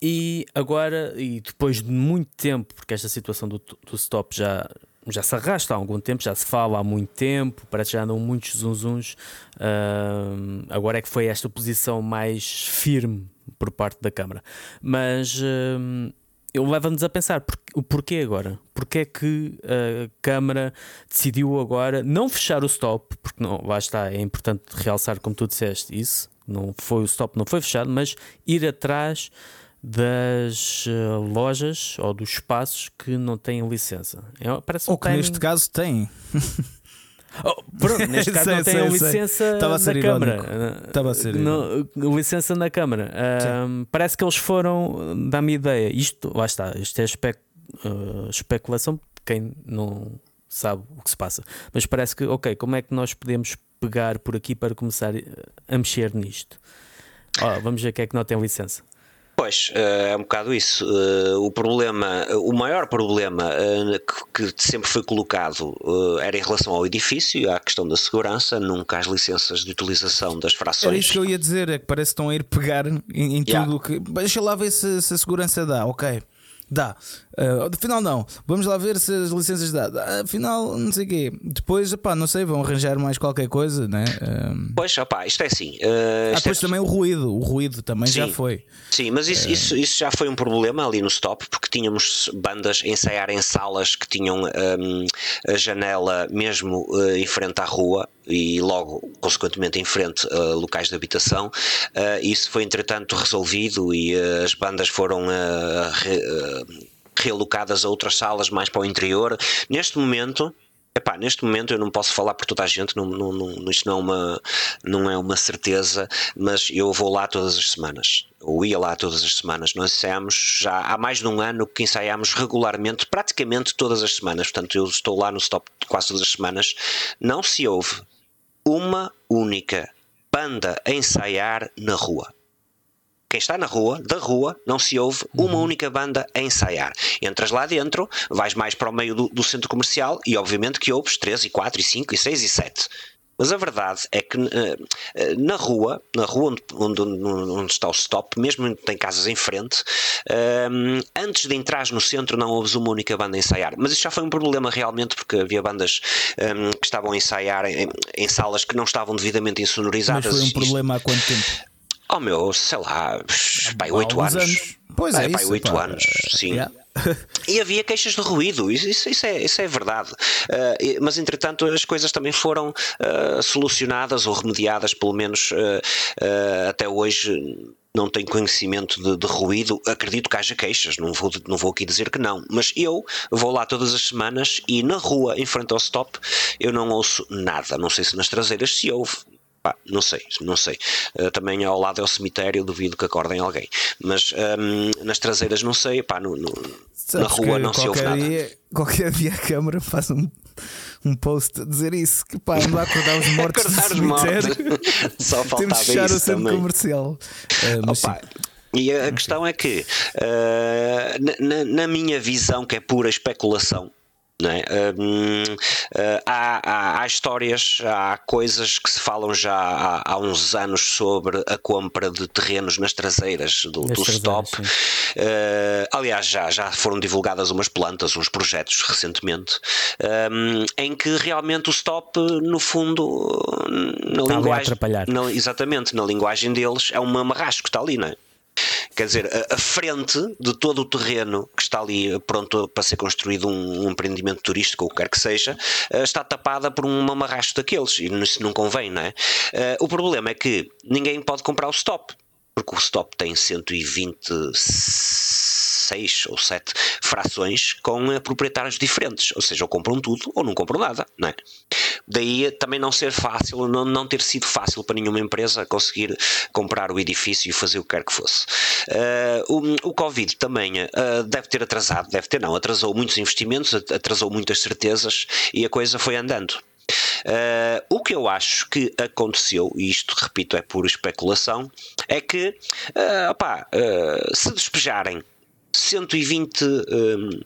e agora, e depois de muito tempo, porque esta situação do, do stop já, já se arrasta há algum tempo, já se fala há muito tempo, parece que já andam muitos zunzuns. Uh, agora é que foi esta posição mais firme por parte da Câmara. Mas uh, eu leva-nos a pensar o porquê agora? Porquê é que a Câmara decidiu agora não fechar o stop? Porque não, lá está, é importante realçar, como tu disseste, isso. Não foi o stop, não foi fechado, mas ir atrás das uh, lojas ou dos espaços que não têm licença. É, parece ou que timing... neste caso têm. Oh, pronto, neste caso sei, não tem licença na Câmara. Estava a ser no, licença na Câmara. Uh, parece que eles foram, dá-me ideia, isto, lá está, isto é espe uh, especulação quem não sabe o que se passa. Mas parece que, ok, como é que nós podemos pegar por aqui para começar a mexer nisto? Oh, vamos ver quem é que não tem licença. Pois, eh, é um bocado isso. Eh, o problema, o maior problema eh, que sempre foi colocado era em relação ao edifício, à questão da segurança, nunca às licenças de utilização das frações. Era isso que eu ia dizer, é que parece que estão a ir pegar em, em yeah. tudo que. Deixa lá ver se, se a segurança dá, ok. Dá. Uh, afinal, não. Vamos lá ver se as licenças dá. dá. Afinal, não sei o quê. Depois, pá, não sei, vão arranjar mais qualquer coisa, né? Uh... Pois, opá, isto é assim. Uh, ah, depois é... também o ruído. O ruído também Sim. já foi. Sim, mas isso, isso, isso, já foi um problema ali no stop, porque tínhamos bandas a ensaiar em salas que tinham um, a janela mesmo em frente à rua e logo, consequentemente, em frente a locais de habitação. Isso foi, entretanto, resolvido e as bandas foram realocadas a outras salas mais para o interior. Neste momento, Epá, neste momento eu não posso falar por toda a gente, não, não, não, isto não é, uma, não é uma certeza, mas eu vou lá todas as semanas, ou ia lá todas as semanas. Nós ensaiamos já há mais de um ano que ensaiamos regularmente, praticamente todas as semanas. Portanto, eu estou lá no stop quase todas as semanas. Não se ouve uma única banda a ensaiar na rua quem está na rua, da rua, não se ouve uma uhum. única banda a ensaiar. Entras lá dentro, vais mais para o meio do, do, centro comercial e obviamente que ouves 3 e 4 e 5 e 6 e 7. Mas a verdade é que uh, na rua, na rua onde, onde, onde, está o stop, mesmo tem casas em frente, uh, antes de entrar no centro não ouves uma única banda a ensaiar. Mas isso já foi um problema realmente, porque havia bandas um, que estavam a ensaiar em, em, salas que não estavam devidamente insonorizadas. Mas foi um problema há quanto tempo? Oh meu, sei lá, pai, 8 anos. anos. Pois é, é pai, isso, 8 pá. anos, sim. Yeah. e havia queixas de ruído, isso, isso, é, isso é verdade. Uh, mas entretanto as coisas também foram uh, solucionadas ou remediadas, pelo menos uh, até hoje não tenho conhecimento de, de, ruído, acredito que haja queixas, não vou, não vou aqui dizer que não, mas eu vou lá todas as semanas e na rua, em frente ao stop, eu não ouço nada. Não sei se nas traseiras se ouve, Pá, não sei, não sei. Uh, também ao lado é o cemitério, duvido que acordem alguém. Mas um, nas traseiras não sei, pá, no, no na rua não se ouve nada. Dia, qualquer dia a câmara faz um, um post a dizer isso, que pá, a acordar os mortos acordar do cemitério. Só faltava Temos que fechar o centro também. comercial. Uh, Opa, e a, a questão é que, uh, na, na, minha visão, que é pura especulação, é? Uh, há, há, há, histórias, há coisas que se falam já há, há, uns anos sobre a compra de terrenos nas traseiras do, do stop. Uh, aliás, já, já foram divulgadas umas plantas, uns projetos recentemente, um, em que realmente o stop, no fundo, na está linguagem. Na, exatamente, na linguagem deles, é um amarrasco que está ali, não é? Quer dizer, a, a, frente de todo o terreno que está ali pronto para ser construído um, um empreendimento turístico ou o que quer que seja, uh, está tapada por um mamarrasto daqueles e isso não convém, não é? Uh, o problema é que ninguém pode comprar o stop, porque o stop tem 120 seis ou sete frações com uh, proprietários diferentes, ou seja, ou compram tudo ou não compram nada, não é? Daí também não ser fácil, não, não ter sido fácil para nenhuma empresa conseguir comprar o edifício e fazer o que quer que fosse. Uh, o, o Covid também uh, deve ter atrasado, deve ter não, atrasou muitos investimentos, atrasou muitas certezas e a coisa foi andando. Uh, o que eu acho que aconteceu, e isto repito é pura especulação, é que opá, se despejarem 120 um,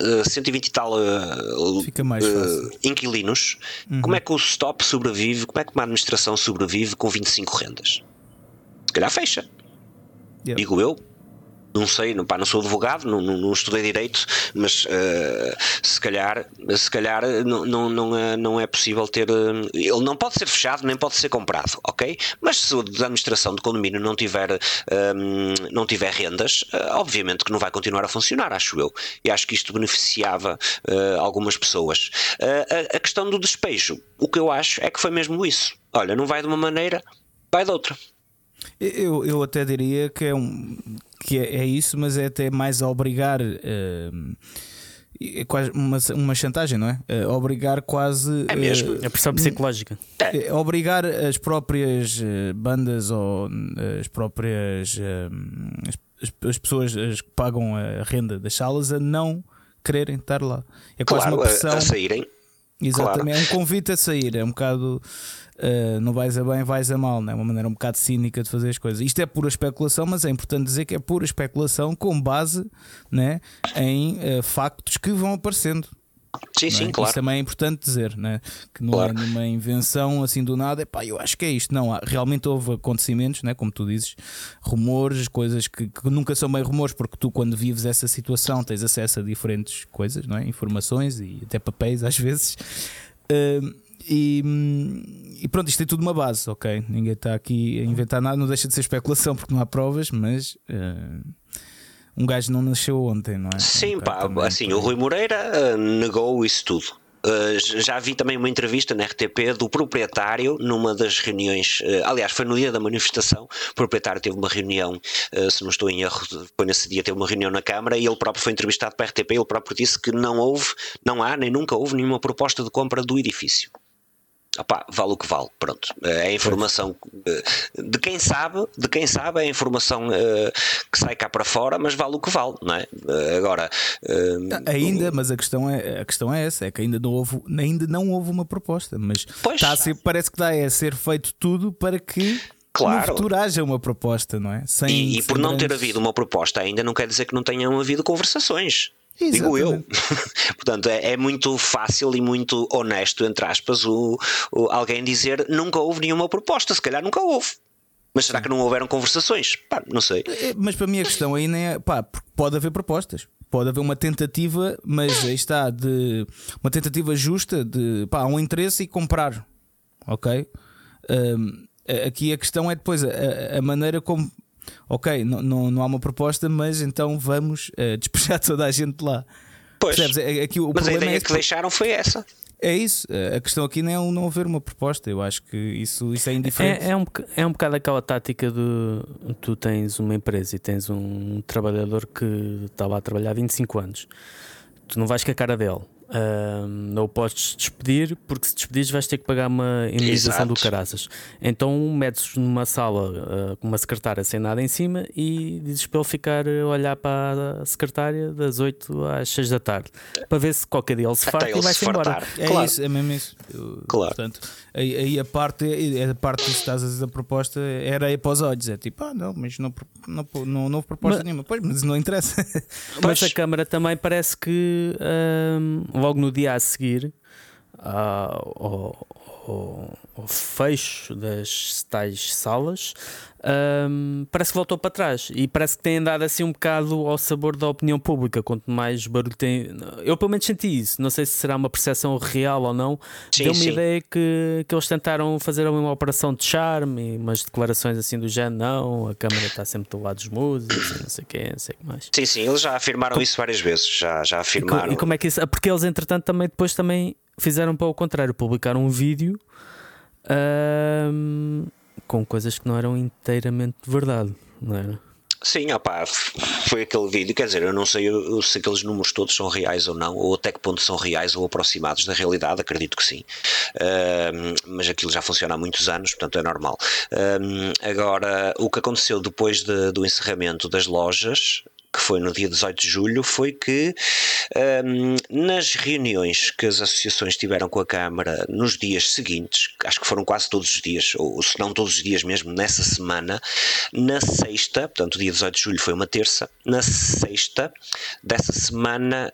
Uh, 120 e tal uh, uh, inquilinos, uhum. como é que o stop sobrevive? Como é que uma administração sobrevive com 25 rendas? Se calhar fecha. Yep. Digo eu, não sei, não, pá, não sou advogado, não, não, não estudei direito, mas uh, se calhar, se calhar não, não, não, é, não é possível ter. Uh, ele não pode ser fechado, nem pode ser comprado, ok? Mas se a administração do condomínio não tiver, um, não tiver rendas, uh, obviamente que não vai continuar a funcionar, acho eu. E acho que isto beneficiava algumas pessoas. A, a questão do despejo, o que eu acho é que foi mesmo isso. Olha, não vai de uma maneira, vai de outra. Eu, eu até diria que é, um, que é, é isso, mas é até mais a obrigar. Uh, é quase uma, uma chantagem, não é? Uh, obrigar quase. É mesmo. Uh, a pressão psicológica. É. obrigar as próprias bandas ou as próprias. As, as, pessoas as que pagam a renda das salas a não quererem estar lá. É quase claro, uma pressão. A, a saírem. Exatamente, claro. é um convite a sair, é um bocado uh, não vais a bem, vais a mal, não é uma maneira um bocado cínica de fazer as coisas. Isto é pura especulação, mas é importante dizer que é pura especulação com base né, em uh, factos que vão aparecendo. Sim, é? sim, claro. Isso também é importante dizer, né? que não é claro. é nenhuma invenção assim do nada. Epá, eu acho que é isto. Não, realmente houve acontecimentos, né? como tu dizes, rumores, coisas que, que, nunca são bem rumores, porque tu, quando vives essa situação, tens acesso a diferentes coisas, não é? informações e até papéis às vezes. Uh, e, e, pronto, isto tem tudo uma base, ok? Ninguém está aqui a inventar nada, não deixa de ser especulação porque não há provas, mas uh, um gajo não nasceu ontem, não é? Sim, um pá, assim, o Rui Moreira uh, negou isso tudo. uh, já vi também uma entrevista na RTP do proprietário numa das reuniões, uh, aliás, foi no dia da manifestação. O proprietário teve uma reunião, uh, se não estou em erro, foi nesse dia teve uma reunião na Câmara e ele próprio foi entrevistado para a RTP. Ele próprio disse que não houve, não há nem nunca houve nenhuma proposta de compra do edifício. Opá, vale o que vale, pronto. É a informação de quem sabe, de quem sabe, é a informação que sai cá para fora, mas vale o que vale, não é? Agora ainda, mas a questão é a questão é essa, é que ainda não houve, ainda não houve uma proposta, mas pois, está a ser, parece que está a ser feito tudo para que Claro. No futuro haja uma proposta, não é? Sem, e, e por não ter havido uma proposta ainda não quer dizer que não tenham havido conversações. Exatamente. Digo eu. Portanto, é, é, muito fácil e muito honesto, entre aspas, o, o, alguém dizer nunca houve nenhuma proposta. Se calhar nunca houve. Mas será que não houveram conversações? Pá, não sei. É, mas para mim a questão aí nem é. Pá, pode haver propostas. Pode haver uma tentativa, mas aí está, de uma tentativa justa de pá, um interesse e comprar. Ok? Um, aqui a questão é depois a, a maneira como ok, não, não, não há uma proposta, mas então vamos uh, despejar toda a gente lá. Pois, é, aqui, o mas a ideia é que deixaram foi essa. É isso, eh, a questão aqui não é não haver uma proposta, eu acho que isso, isso é indiferente. É, é, um, é um bocado aquela tática de tu tens uma empresa e tens um trabalhador que estava a trabalhar 25 anos, tu não vais com a cara dele, Uh, não o podes despedir, porque se despedires vais ter que pagar uma indenização do caraças. Então metes numa sala uh, com uma secretária sem nada em cima e dizes para ele ficar a olhar para a secretária das 8 às 6 da tarde para ver se qualquer dia ele se farta e vai-se embora. É claro. isso, é mesmo isso. Claro. Portanto, aí, aí, a parte, a parte que estás a dizer a proposta era aí para os olhos. É tipo, ah, não, mas não, não, não, não houve proposta mas, nenhuma. Pois, mas não interessa. Mas a Câmara também parece que logo no dia a seguir ao, ao, ao fecho das tais salas, um, parece que voltou para trás e parece que tem andado assim um bocado ao sabor da opinião pública. Quanto mais barulho tem, eu pelo menos senti isso. Não sei se será uma percepção real ou não. Deu-me a ideia que, que eles tentaram fazer uma operação de charme, umas declarações assim do género. Não, a câmera está sempre do lado dos músicos, não sei o que, não sei o que mais. Sim, sim, eles já afirmaram isso várias vezes. Já, já afirmaram. E, e como é que isso? Porque eles, entretanto, também depois também fizeram para o contrário, publicaram um vídeo. Um, com coisas que não eram inteiramente verdade, não era? Sim, opa, foi aquele vídeo, quer dizer, eu não sei se aqueles números todos são reais ou não, ou até que ponto são reais ou aproximados da realidade, acredito que sim, uh, mas aquilo já funciona há muitos anos, portanto é normal. Uh, agora, o que aconteceu depois de, do encerramento das lojas, que foi no dia 18 de julho, foi que um, nas reuniões que as associações tiveram com a Câmara nos dias seguintes, acho que foram quase todos os dias, ou se não todos os dias mesmo, nessa semana, na sexta, portanto dia 18 de julho foi uma terça, na sexta dessa semana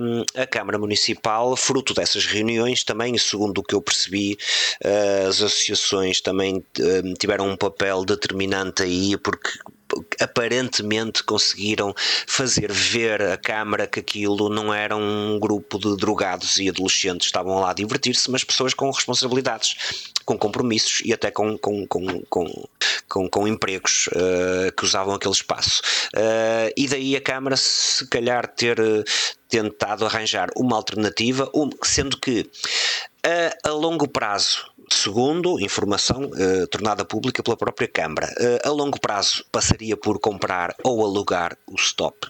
um, a Câmara Municipal, fruto dessas reuniões também, segundo o que eu percebi, uh, as associações também um, tiveram um papel determinante aí, porque aparentemente conseguiram fazer ver a Câmara que aquilo não era um grupo de drogados e adolescentes estavam lá a divertir-se, mas pessoas com responsabilidades, com compromissos e até com, com, com, com, com, com empregos uh, que usavam aquele espaço. Uh, e daí a Câmara, se calhar, ter tentado arranjar uma alternativa, sendo que a, a longo prazo Segundo, informação eh, tornada pública pela própria Câmara. Eh, a longo prazo passaria por comprar ou alugar o stop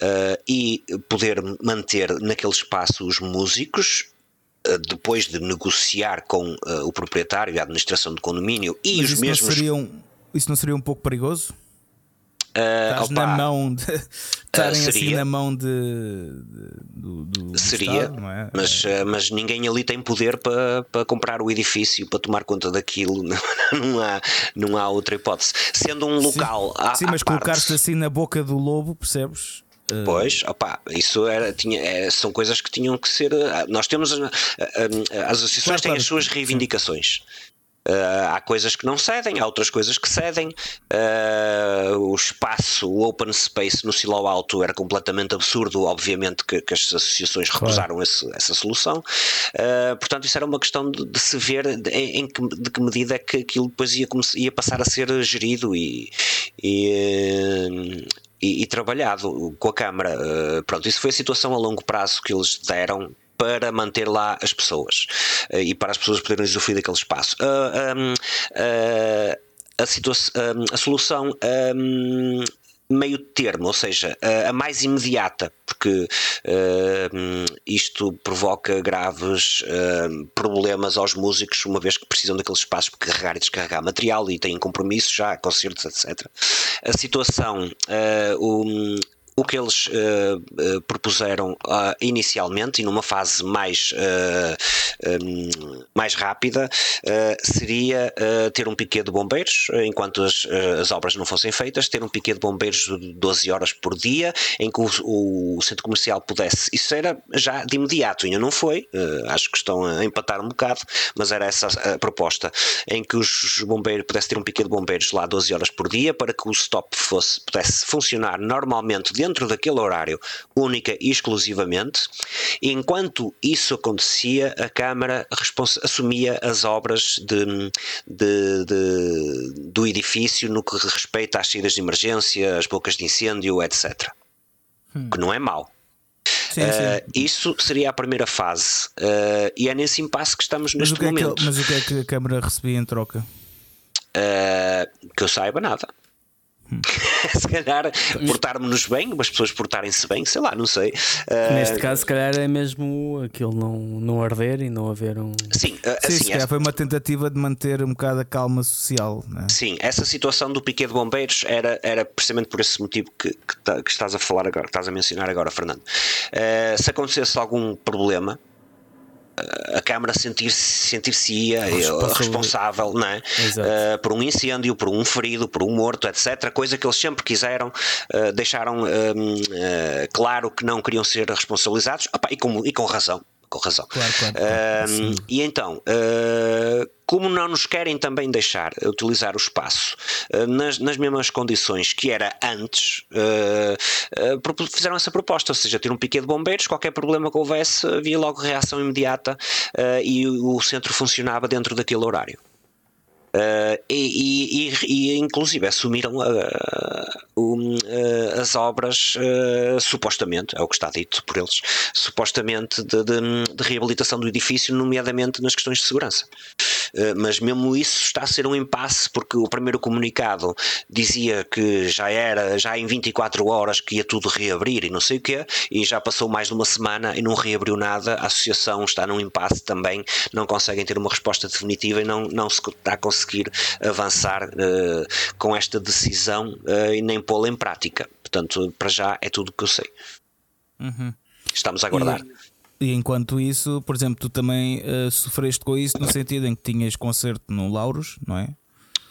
eh, e poder manter naquele espaço os músicos. Depois de negociar com o proprietário e a administração do condomínio e Mas os mesmos. Não seria um, isso não seria um pouco perigoso? Uh, Estás opa, na mão de estarem uh, assim na mão de, de do, do, seria, Estado, é? mas, uh, mas ninguém ali tem poder para, para comprar o edifício para tomar conta daquilo, não, há, não há outra hipótese. Sendo um local. Sim, à, sim mas colocar-te assim na boca do lobo, percebes? Pois, opa, isso era, tinha, é, são coisas que tinham que ser. Nós temos. As associações claro, têm claro, as suas reivindicações. Sim. Uh, há coisas que não cedem, há outras coisas que cedem. Uh, o espaço, o open space no Silo Alto era completamente absurdo, obviamente que, que as associações recusaram esse, essa solução. Uh, portanto, isso era uma questão de, de se ver de, em que, de que medida é que aquilo depois ia, ia passar a ser gerido e, e e, e, trabalhado com a Câmara. Uh, pronto, isso foi a situação a longo prazo que eles deram para manter lá as pessoas uh, e para as pessoas poderem usufruir daquele espaço. Uh, um, a, situação, a solução um, meio termo, ou seja, a, mais imediata, porque uh, isto provoca graves uh, problemas aos músicos, uma vez que precisam daqueles espaços para carregar e descarregar material e têm compromissos já, concertos, etc. A situação, uh, que eles uh, uh, propuseram uh, inicialmente e numa fase mais, um, mais rápida seria ter um piquet de bombeiros enquanto as, as, obras não fossem feitas, ter um piquet de bombeiros de 12 horas por dia em que o, o centro comercial pudesse, isso era já de imediato, ainda não foi, acho que estão a empatar um bocado, mas era essa a proposta, em que os bombeiros pudessem ter um piquet de bombeiros lá 12 horas por dia para que o stop fosse, pudesse funcionar normalmente dentro daquele horário, única e exclusivamente. Enquanto isso acontecia, a Câmara assumia as obras de, de, de, do edifício no que respeita às saídas de emergência, às bocas de incêndio, etc. Hum. Que não é mau. Sim, sim. Uh, isso seria a primeira fase. Uh, e é nesse impasse que estamos mas neste é momento. Que, mas o que é que a Câmara recebia em troca? Uh, que eu saiba nada. se calhar portarmos-nos bem, as pessoas portarem-se bem, sei lá, não sei. Uh... Neste caso, se calhar é mesmo aquilo não, não arder e não haver um. Sim, uh, Sim assim, essa... foi uma tentativa de manter um bocado a calma social. É? Sim, essa situação do piquet de bombeiros era, era precisamente por esse motivo que, que, tá, que estás a falar agora, que estás a mencionar agora, Fernando. Uh, se acontecesse algum problema, a Câmara sentir-se sentir-se-ia responsável não é? Uh, por um incêndio, por um ferido, por um morto, etc. Coisa que eles sempre quiseram, uh, deixaram uh, claro que não queriam ser responsabilizados, Opa, e, com, e com razão com razão. Claro, claro, claro. Uh, e então, uh, como não nos querem também deixar utilizar o espaço uh, nas, nas mesmas condições que era antes, fizeram essa proposta, ou seja, ter um piquet de bombeiros, qualquer problema que houvesse, havia logo reação imediata e o centro funcionava dentro daquele horário. Uh, e, e, e, inclusive assumiram uh, um, uh, as obras supostamente, é o que está dito por eles, supostamente de, de, de reabilitação do edifício, nomeadamente nas questões de segurança. Mas mesmo isso está a ser um impasse porque o primeiro comunicado dizia que já era, já em 24 horas que ia tudo reabrir e não sei o quê, e já passou mais de uma semana e não reabriu nada, a associação está num impasse também, não conseguem ter uma resposta definitiva e não, não se está a conseguir conseguir avançar uh, com esta decisão uh, e nem pô-la em prática. Portanto, para já é tudo o que eu sei. Uhum. Estamos a aguardar. E, e, enquanto isso, por exemplo, tu também uh, sofreste com isso no sentido em que tinhas concerto no Lauros, não é?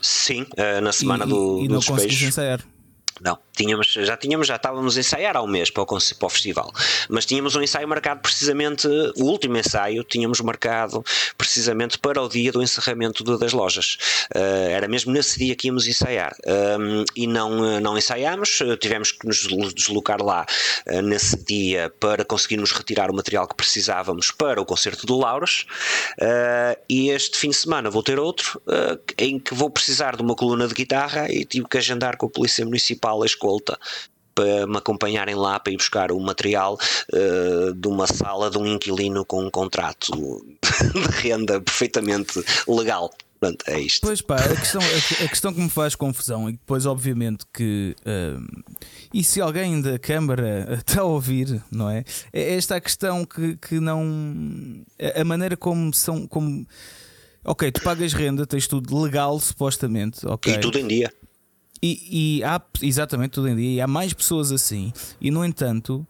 Sim, na semana e, do, e, e do não despejo. conseguiste ensaiar. Não, tínhamos, já tínhamos, já estávamos a ensaiar há um mês para o, para o festival, mas tínhamos um ensaio marcado precisamente, o último ensaio tínhamos marcado precisamente para o dia do encerramento de, das lojas. Uh, era mesmo nesse dia que íamos ensaiar um, e não, não ensaiámos, tivemos que nos deslocar lá uh, nesse dia para conseguirmos retirar o material que precisávamos para o concerto do Lauros. Uh, e este fim de semana vou ter outro em que vou precisar de uma coluna de guitarra e tive que agendar com a Polícia Municipal a escolta para me acompanharem lá para ir buscar o material uh, de uma sala de um inquilino com um contrato de renda perfeitamente legal. Pronto, é isto. Pois pá, a questão, a, a questão que me faz confusão e depois, obviamente, que. Uh, e se alguém da Câmara está a ouvir, não é? É esta a questão que, que não. A maneira como são. Como, ok, tu pagas renda, tens tudo legal, supostamente. Okay. E tudo em dia. E, e há exatamente tudo em dia, e há mais pessoas assim, e no entanto,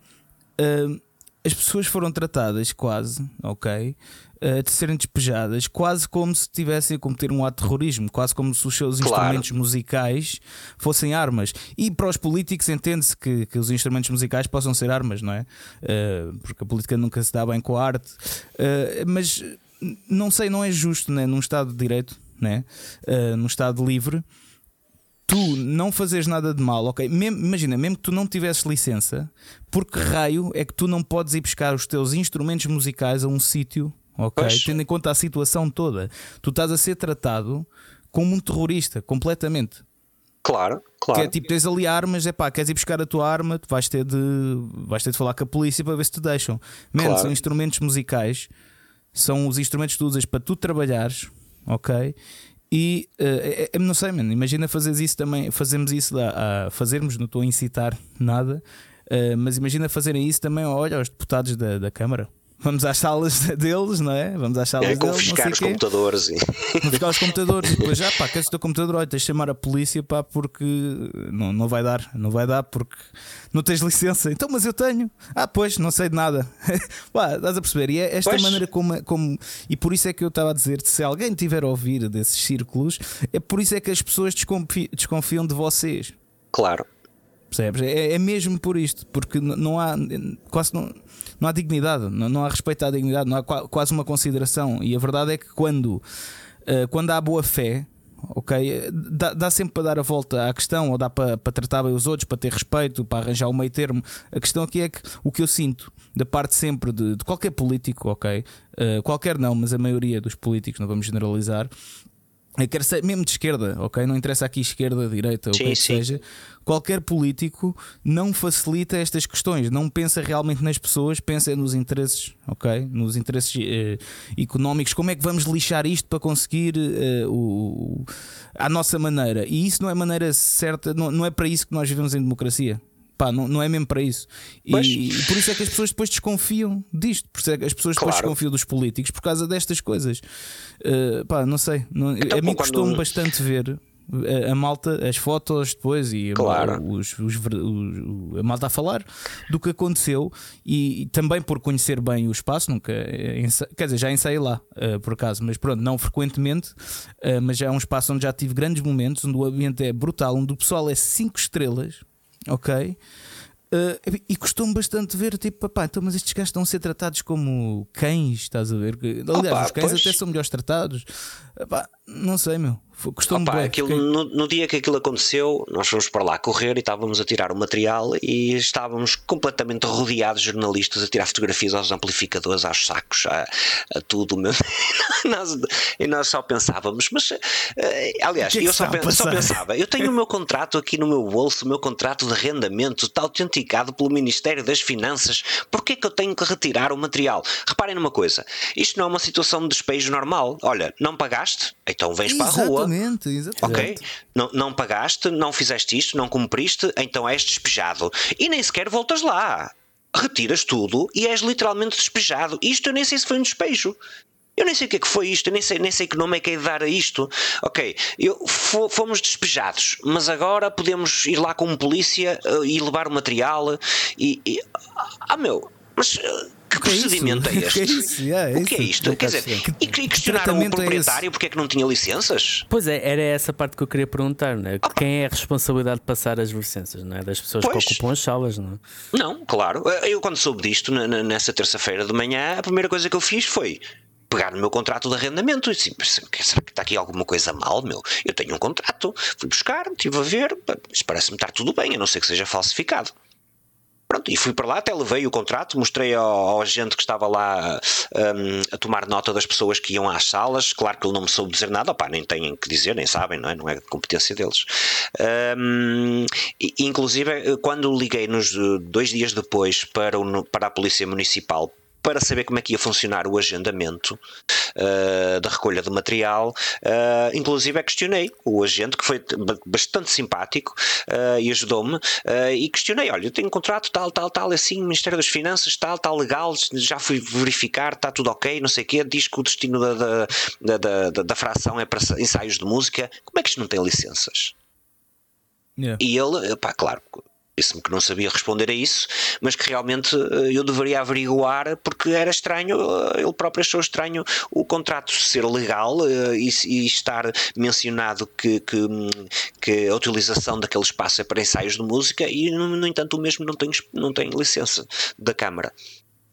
uh, as pessoas foram tratadas quase, ok? Uh, de serem despejadas, quase como se estivessem a cometer um ato de terrorismo, quase como se os seus claro. instrumentos musicais fossem armas. E para os políticos entende-se que, que, os instrumentos musicais possam ser armas, não é? Uh, porque a política nunca se dá bem com a arte. Uh, mas não sei, não é justo, né? num Estado de Direito, né? num Estado livre tu não fazes nada de mal, ok? imagina, mesmo que tu não tivesses licença, por que raio é que tu não podes ir buscar os teus instrumentos musicais a um sítio, ok? Tendo em conta a situação toda, tu estás a ser tratado como um terrorista, completamente. Claro, claro. Que é tipo, tens ali armas, é pá, queres ir buscar a tua arma, tu vais ter de, vais ter de falar com a polícia para ver se te deixam. Menos Claro. são instrumentos musicais, são os instrumentos que tu usas para tu trabalhares, ok? E é- não sei, mano, imagina fazeres isso também, fazermos isso, a, a- fazermos, não estou a incitar nada, eh, mas imagina fazerem isso também, olha, aos deputados da, da Câmara. Vamos às salas deles, não é? Vamos às salas É deles, confiscar os quê. computadores e. Ficar os computadores e depois já pá, queres o teu computador? Olha, tens de chamar a polícia pá, porque não, não vai dar, não vai dar porque não tens licença. Então, mas eu tenho. Ah, pois, não sei de nada. pá, estás a perceber? E é esta Pois. maneira como, como. E por isso é que eu estava a dizer: se alguém tiver a ouvir desses círculos, é por isso é que as pessoas desconfi- desconfiam de vocês. Claro. Percebes? É, é mesmo por isto, porque não há quase não, não há dignidade, não, não há respeito à dignidade, não há qua- quase uma consideração. E a verdade é que quando, eh, quando há boa fé, ok, dá, dá sempre para dar a volta à questão, ou dá para, para tratar bem os outros, para ter respeito, para arranjar o meio termo. A questão aqui é que o que eu sinto da parte sempre de, de qualquer político, ok, eh, qualquer não, mas a maioria dos políticos, não vamos generalizar. Eu quero ser mesmo de esquerda, ok? Não interessa aqui esquerda, direita, o que é seja. Qualquer político não facilita estas questões, não pensa realmente nas pessoas, pensa nos interesses, ok? Nos interesses eh, económicos. Como é que vamos lixar isto para conseguir eh, o, a nossa maneira? E isso não é maneira certa, não, não é para isso que nós vivemos em democracia. Pá, não, não é mesmo para isso. E, e por isso é que as pessoas depois desconfiam disto. Por isso é que as pessoas depois Claro. desconfiam dos políticos por causa destas coisas. Uh, pá, não sei. Não, Então, a mim quando- custou-me bastante ver a, a malta, as fotos depois e a- Claro. os, os ver- os- a malta a falar do que aconteceu e, também por conhecer bem o espaço, nunca quer dizer, já ensaiei lá uh, por acaso, mas pronto, não frequentemente, uh, mas já é um espaço onde já tive grandes momentos, onde o ambiente é brutal, onde o pessoal é 5 estrelas, ok? Uh, e custou-me bastante ver, tipo, pá, então, mas estes gajos estão a ser tratados como cães, estás a ver? Aliás, Opa, os cães pois. até são melhores tratados. Pá, não sei, meu. Custou-me Opa, aquilo, fiquei- no, no dia que aquilo aconteceu, nós fomos para lá correr e estávamos a tirar o material e estávamos completamente rodeados de jornalistas a tirar fotografias aos amplificadores, aos sacos, a, a tudo. Nós, e nós só pensávamos, mas eh, aliás, que é que eu só, pen- só pensava, eu tenho o meu contrato aqui no meu bolso, o meu contrato de arrendamento, está autenticado pelo Ministério das Finanças, porquê que eu tenho que retirar o material? Reparem numa coisa, isto não é uma situação de despejo normal. Olha, não pagaste? Então vens para a rua. Exatamente, exatamente. Ok? Não, não pagaste, não fizeste isto, não cumpriste, então és despejado. E nem sequer voltas lá. Retiras tudo e és literalmente despejado. Isto eu nem sei se foi um despejo. Eu nem sei o que é que foi isto, eu nem sei, nem sei que nome é que é de dar a isto. Ok, eu, fo- fomos despejados, mas agora podemos ir lá com um polícia eh, e levar o material e. e- ah, meu, mas eh, que que é isso? procedimento é Que é este? isso? Yeah, é o que é isso. isto? Não Quer dizer, perceber. e, e questionaram o tratamento é proprietário porque é que não tinha licenças? Pois é, era essa parte que eu queria perguntar, né? Quem é a responsabilidade de passar as licenças, não é? Das pessoas Pois. que ocupam as salas, não é? Não, claro. Eu, quando soube disto, na- na- nessa terça-feira de manhã, a primeira coisa que eu fiz foi pegar no meu contrato de arrendamento e disse: "Mas será que está aqui alguma coisa mal, meu? Eu tenho um contrato. Fui buscar, estive a ver, isto parece-me estar tudo bem, a não ser que seja falsificado. Pronto, e fui para lá, até levei o contrato, mostrei ao, ao agente que estava lá hum, a tomar nota das pessoas que iam às salas. Claro que ele não me soube dizer nada, opá, nem têm que dizer, nem sabem, não é? Não é competência deles. Hum, e- inclusive, quando liguei nos eh, dois dias depois para, o para a Polícia Municipal para saber como é que ia funcionar o agendamento uh, da recolha de material. Uh, inclusive, é questionei o agente, que foi ba- bastante simpático uh, e ajudou-me. e questionei: olha, eu tenho um contrato tal, tal, tal, assim, Ministério das Finanças, tal, tal, legal, já fui verificar, está tudo ok, não sei o quê. Diz que o destino da, da, da, da, da- da fração é para ensaios de música. Como é que isto não tem licenças? Yeah. E ele, pá, claro, disse-me que não sabia responder a isso, mas que realmente eh, eu deveria averiguar porque era estranho, eh, ele próprio achou estranho o contrato ser legal eh, e, e estar mencionado que, que, hum, que a utilização daquele espaço é para ensaios de música e, no, no entanto, o mesmo não tem, não tem licença da Câmara.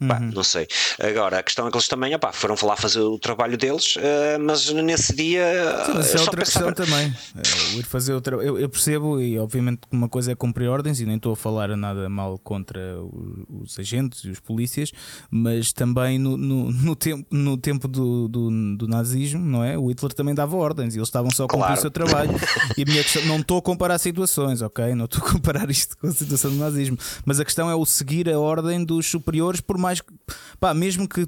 Pá, uhum. Não sei. Agora, a questão é que eles também opá, foram lá fazer o trabalho deles, uh, mas nesse dia. Sim, mas é outra pensava... questão também. Uh, ir fazer o tra... eu, eu, percebo, e obviamente uma coisa é cumprir ordens, e nem estou a falar nada mal contra os, os agentes e os polícias, mas também no, no, no tempo, no tempo do, do, do, nazismo, não é? O Hitler também dava ordens e eles estavam só a cumprir claro. o seu trabalho. e a minha questão, não estou a comparar situações, ok? Não estou a comparar isto com a situação do nazismo, mas a questão é o seguir a ordem dos superiores, por mais mais. Pá, mesmo que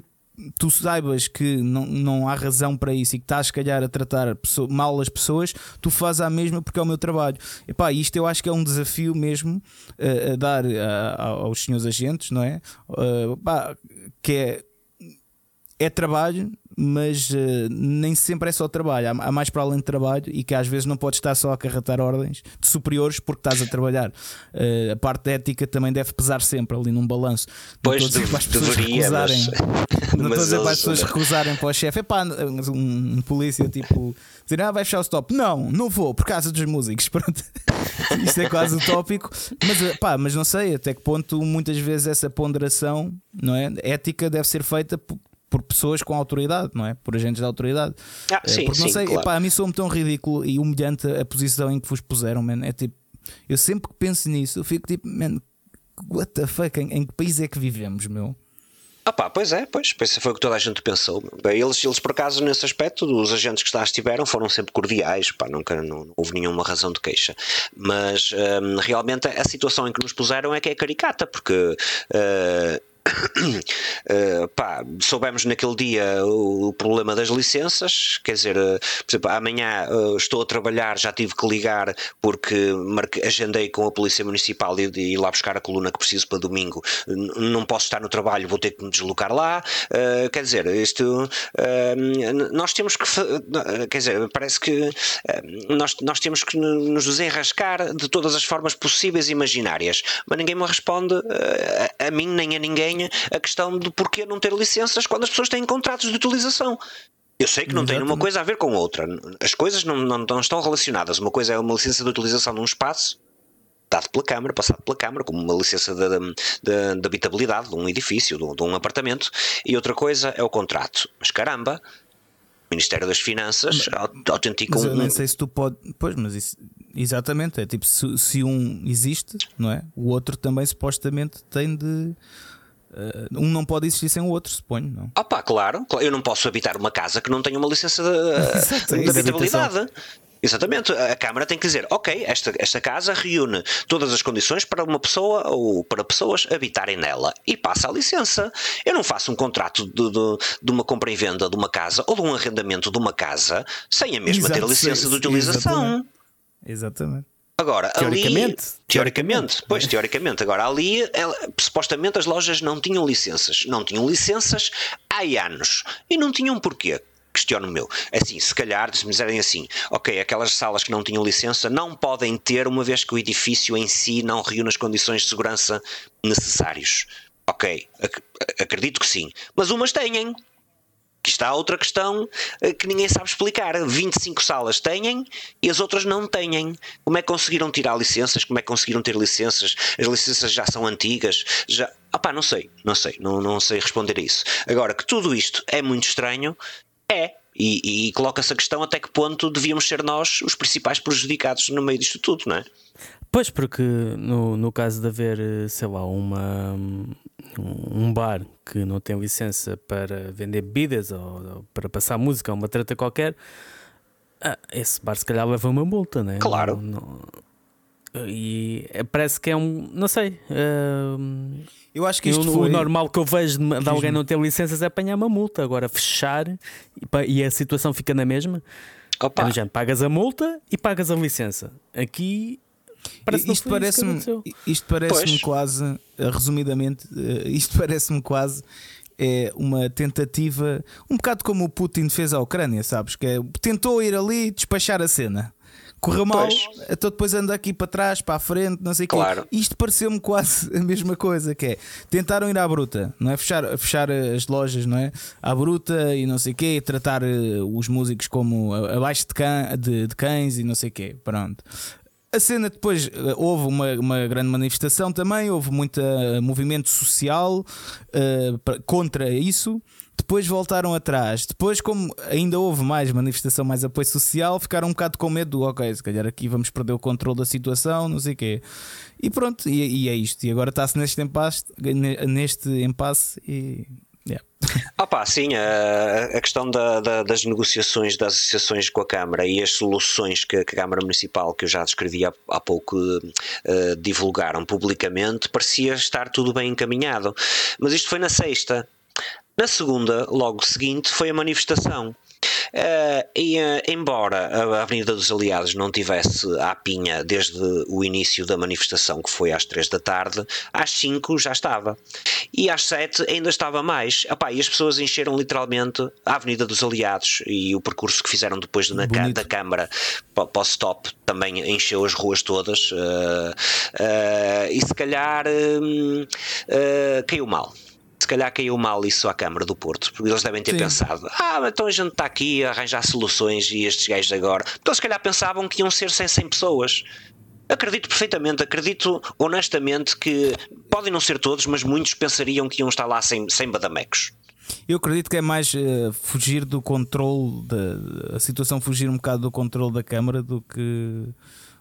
tu saibas que não, não há razão para isso e que estás, se calhar, a tratar pessoa, mal as pessoas, tu fazes a mesma porque é o meu trabalho. E pá, isto eu acho que é um desafio mesmo uh, a dar a, aos senhores agentes, não é? Uh, pá, que é, é trabalho, mas uh, nem sempre é só trabalho, há, há, mais para além de trabalho e que às vezes não podes estar só a carretar ordens de superiores porque estás a trabalhar. Uh, a parte ética também deve pesar sempre ali num balanço. Pois não estou a dizer para as pessoas deveria, recusarem. Mas... não estou a dizer para as pessoas recusarem para o chefe. É pá, um, um, polícia tipo dizer, ah, vai fechar o stop. Não, não vou, por causa dos músicos. Pronto. Isto é quase utópico, mas, eh, pá, mas não sei até que ponto muitas vezes essa ponderação não é? ética deve ser feita por pessoas com autoridade, não é? Por agentes da autoridade. Ah, eh, sim, Porque não sim, sei, claro. epá, a mim sou-me tão ridículo e humilhante a posição em que vos puseram, man. É tipo, eu sempre que penso nisso, eu fico tipo, man, what the fuck, em, em que país é que vivemos, meu? Ah pá, pois é, pois, pois foi o que toda a gente pensou. Bem, eles, eles, por acaso, nesse aspecto, os agentes que lá estiveram foram sempre cordiais, pá, nunca não, não houve nenhuma razão de queixa. Mas um, realmente a situação em que nos puseram é que é caricata, porque. Uh, Uh, pá, soubemos naquele dia o, o, problema das licenças, quer dizer, uh, por exemplo, amanhã uh, estou a trabalhar, já tive que ligar porque marque, agendei com a Polícia Municipal e, ir lá buscar a coluna que preciso para domingo. não posso estar no trabalho, vou ter que me deslocar lá. quer dizer, isto nós temos que, quer dizer, parece que nós, nós temos que nos desenrascar de todas as formas possíveis e imaginárias, mas ninguém me responde a, a mim nem a ninguém a questão de porquê não ter licenças quando as pessoas têm contratos de utilização. Eu sei que não Exatamente. tem uma coisa a ver com outra. As coisas não, não, não estão relacionadas. Uma coisa é uma licença de utilização de um espaço dado pela Câmara, passado pela Câmara, como uma licença de, de, de habitabilidade de um edifício, de, de, um apartamento, e outra coisa é o contrato. Mas caramba, o Ministério das Finanças autentica um. Eu nem sei se tu pode. Pois, mas isso. Exatamente, é tipo, se, se um existe, não é? O outro também supostamente tem de um não pode existir sem o outro, suponho, não? Ah, pá, claro. Eu não posso habitar uma casa que não tenha uma licença de, de habitabilidade. Exatamente, a Câmara tem que dizer: ok, esta, esta casa reúne todas as condições para uma pessoa ou para pessoas habitarem nela e passa a licença. Eu não faço um contrato de, de, de uma compra e venda de uma casa ou de um arrendamento de uma casa sem a mesma Exato, ter a licença de utilização. Exatamente. Exatamente. Agora, teoricamente, ali, teoricamente, pois, teoricamente, agora ali, ela, supostamente as lojas não tinham licenças. Não tinham licenças há anos. E não tinham porquê questiono meu. Assim, se calhar, se me dizerem assim, ok, aquelas salas que não tinham licença não podem ter, uma vez que o edifício em si não reúne as condições de segurança necessários. Ok, ac acredito que sim. Mas umas têm. Que está outra questão eh, que ninguém sabe explicar. 25 salas têm e as outras não têm. Como é que conseguiram tirar licenças? Como é que conseguiram ter licenças? As licenças já são antigas? Já... Ah não sei, não sei, não, não sei responder a isso. Agora, que tudo isto é muito estranho, é. E, e coloca-se a questão até que ponto devíamos ser nós os principais prejudicados no meio disto tudo, não é? Pois, porque no, no caso de haver, eh, sei lá, uma, um bar que não tem licença para vender bebidas ou, ou para passar música ou uma treta qualquer, ah, esse bar se calhar leva uma multa, né? Claro. Não, não, e é, parece que é um. Não sei. Uh, eu acho que isto eu, foi... O normal que eu vejo de, de alguém não ter licenças é apanhar uma multa. Agora, fechar e, e a situação fica na mesma. Opa. É, pagas a multa e pagas a licença. Aqui Parece isto parece-me isto parece-me quase, eh, resumidamente, eh, isto parece-me quase é uma tentativa, um bocado como o Putin fez à Ucrânia, sabes? Que é, tentou ir ali despachar a cena. Correu mal, então depois anda aqui para trás, para a frente, não sei o claro. quê. Isto pareceu-me quase a mesma coisa, que é tentaram ir à bruta, não é? Fechar, fechar as lojas, não é? À bruta e não sei o quê, tratar eh, os músicos como abaixo de, can, de, de cães e não sei o quê. Pronto. A cena depois houve uma, uma grande manifestação também, houve muito movimento social uh, contra isso. Depois voltaram atrás. Depois, como ainda houve mais manifestação, mais apoio social, ficaram um bocado com medo do ok, se calhar aqui vamos perder o controle da situação, não sei o quê. E pronto, e, e é isto. E agora está-se neste impasse, neste impasse e. Yeah. Opa, sim, a, a questão da, da, das negociações das associações com a Câmara e as soluções que, que a Câmara Municipal, que eu já descrevi há, há pouco, uh, divulgaram publicamente, parecia estar tudo bem encaminhado. Mas isto foi na sexta. Na segunda, logo seguinte, foi a manifestação. Uh, e, uh, embora a Avenida dos Aliados não tivesse a pinha desde o início da manifestação, que foi às 3 da tarde, às 5 já estava. E às 7 ainda estava mais. Epá, e as pessoas encheram literalmente a Avenida dos Aliados e o percurso que fizeram depois na, da Câmara para, para o stop também encheu as ruas todas. Uh, e se calhar hum, caiu mal se calhar caiu mal isso à Câmara do Porto, porque eles devem ter Sim. pensado: ah, então a gente está aqui a arranjar soluções e estes gajos agora. Então, se calhar pensavam que iam ser 100, 100 pessoas. Acredito perfeitamente, acredito honestamente que podem não ser todos, mas muitos pensariam que iam estar lá sem, sem badamecos. Eu acredito que é mais uh, fugir do controle, da, a situação fugir um bocado do controle da Câmara do que,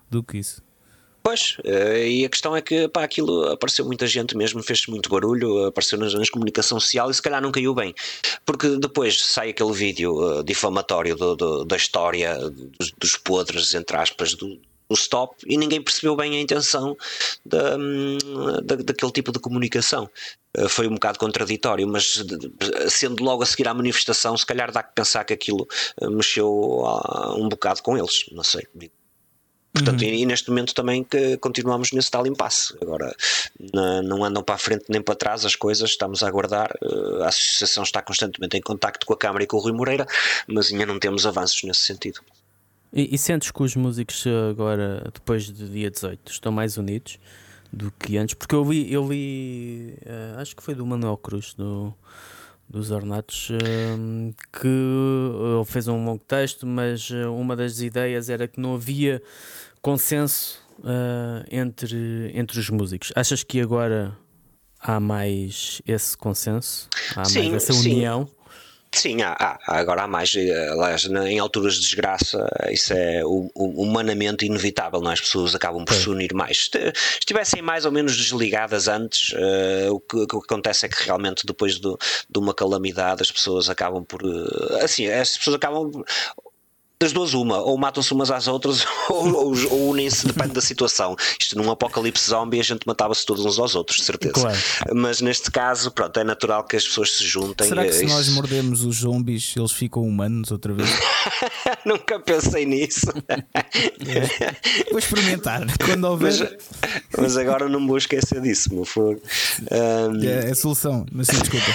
do que isso. Pois, eh, e a questão é que pá, aquilo apareceu muita gente mesmo, fez muito barulho, apareceu nas, nas comunicação social e se calhar não caiu bem. Porque depois sai aquele vídeo uh, difamatório do, do, da história dos, dos podres, entre aspas, do, stop e ninguém percebeu bem a intenção da, hum, da, daquele tipo de comunicação. Uh, foi um bocado contraditório, mas sendo logo a seguir à manifestação, se calhar dá que pensar que aquilo mexeu um bocado com eles, não sei. Portanto, uhum. e, e, neste momento também que continuamos nesse tal impasse. Agora, não andam para a frente nem para trás as coisas, estamos a aguardar. Eh, a associação está constantemente em contacto com a Câmara e com o Rui Moreira, mas ainda não temos avanços nesse sentido. E, e sentes que os músicos agora, depois do dia 18, estão mais unidos do que antes? Porque eu li, eu li uh, acho que foi do Manuel Cruz, do dos Ornatos, hum, que ele fez um longo texto, mas eh, uma das ideias era que não havia consenso uh, entre, entre os músicos. Achas que agora há mais esse consenso? Há sim, mais essa união? Sim. Sim, há, há, agora há mais. Eh, aliás, em alturas de desgraça, isso é humanamente inevitável, não é? As pessoas acabam por se unir mais. Se estivessem mais ou menos desligadas antes, uh, o, que, o, que, acontece é que realmente depois do, de uma calamidade as pessoas acabam por. Uh, assim, as pessoas acabam das duas uma, ou matam-se umas às outras ou, ou, ou unem-se, depende da situação. Isto num apocalipse zombie a gente matava-se todos uns aos outros, de certeza. Claro. Mas neste caso, pronto, é natural que as pessoas se juntem. Será que se nós mordemos os zombies eles ficam humanos outra vez? Nunca pensei nisso. É. Vou experimentar quando houver. Mas, mas, agora não me vou esquecer disso, meu fogo. Um... É, é a solução, mas sim, desculpa.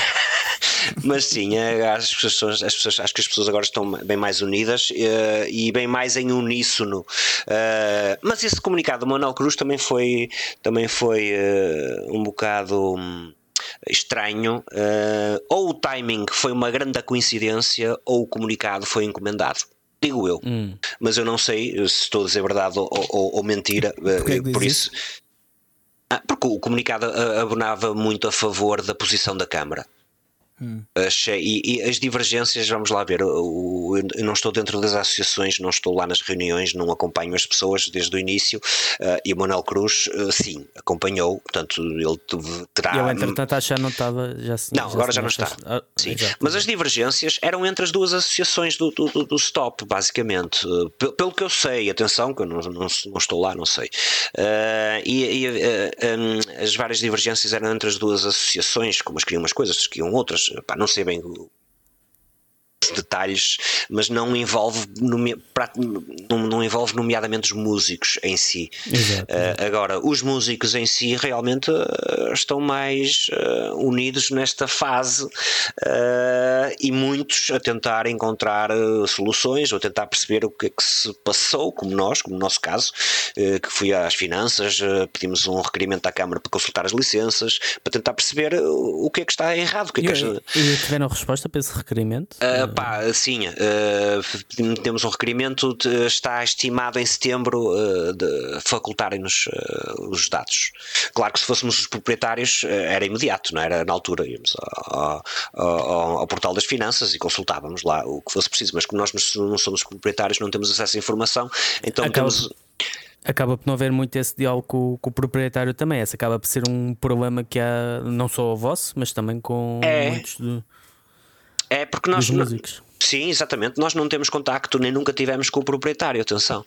Mas sim, é, as pessoas, as pessoas, acho que as pessoas agora estão bem mais unidas uh, e bem mais em uníssono. Uh, mas esse comunicado do Manuel Cruz também foi, também foi uh, um bocado. Um, estranho, ou o timing foi uma grande coincidência, ou o comunicado foi encomendado. Digo eu, hum. mas eu não sei se estou a dizer verdade ou, ou, ou mentira, uh, por isso. Ah, porque o comunicado abonava muito a favor da posição da Câmara. Hum. E, e, as divergências, vamos lá ver, eu, eu, não estou dentro das associações, não estou lá nas reuniões, não acompanho as pessoas desde o início. Uh, e o Manuel Cruz, uh, sim, acompanhou, portanto, ele terá. Ele, entretanto, acho que não estava. Já, não, já agora já não está. Ah, sim. Mas as divergências eram entre as duas associações do, do, do Stop, basicamente. Uh, pelo que eu sei, atenção, que eu não, não, não estou lá, não sei. e, e um, as várias divergências eram entre as duas associações, como as queriam umas coisas, as queriam outras pá, não sei detalhes, mas não envolve, não, não envolve nomeadamente os músicos em si. Uh, agora, os músicos em si realmente uh, estão mais uh, unidos nesta fase e muitos a tentar encontrar soluções ou tentar perceber o que é que se passou, como nós, como no nosso caso, que fui às finanças, pedimos um requerimento à Câmara para consultar as licenças, para tentar perceber o que é que está errado. O que é e, que e tiveram resposta para esse requerimento? Uh, pá, sim, uh, temos um requerimento, de, está estimado em setembro uh, de facultarem-nos os dados. Claro que se fôssemos os proprietários era imediato, não era na altura, íamos ao, ao, ao, portal das finanças e consultávamos lá o que fosse preciso, mas como nós não somos proprietários, não temos acesso à informação, então Acaba... temos acaba por não haver muito esse diálogo com, com, o proprietário também. Esse acaba por ser um problema que há não só o vosso, mas também com é, muitos de, é porque nós músicos. Sim, exatamente. Nós não temos contacto, nem nunca tivemos com o proprietário, atenção.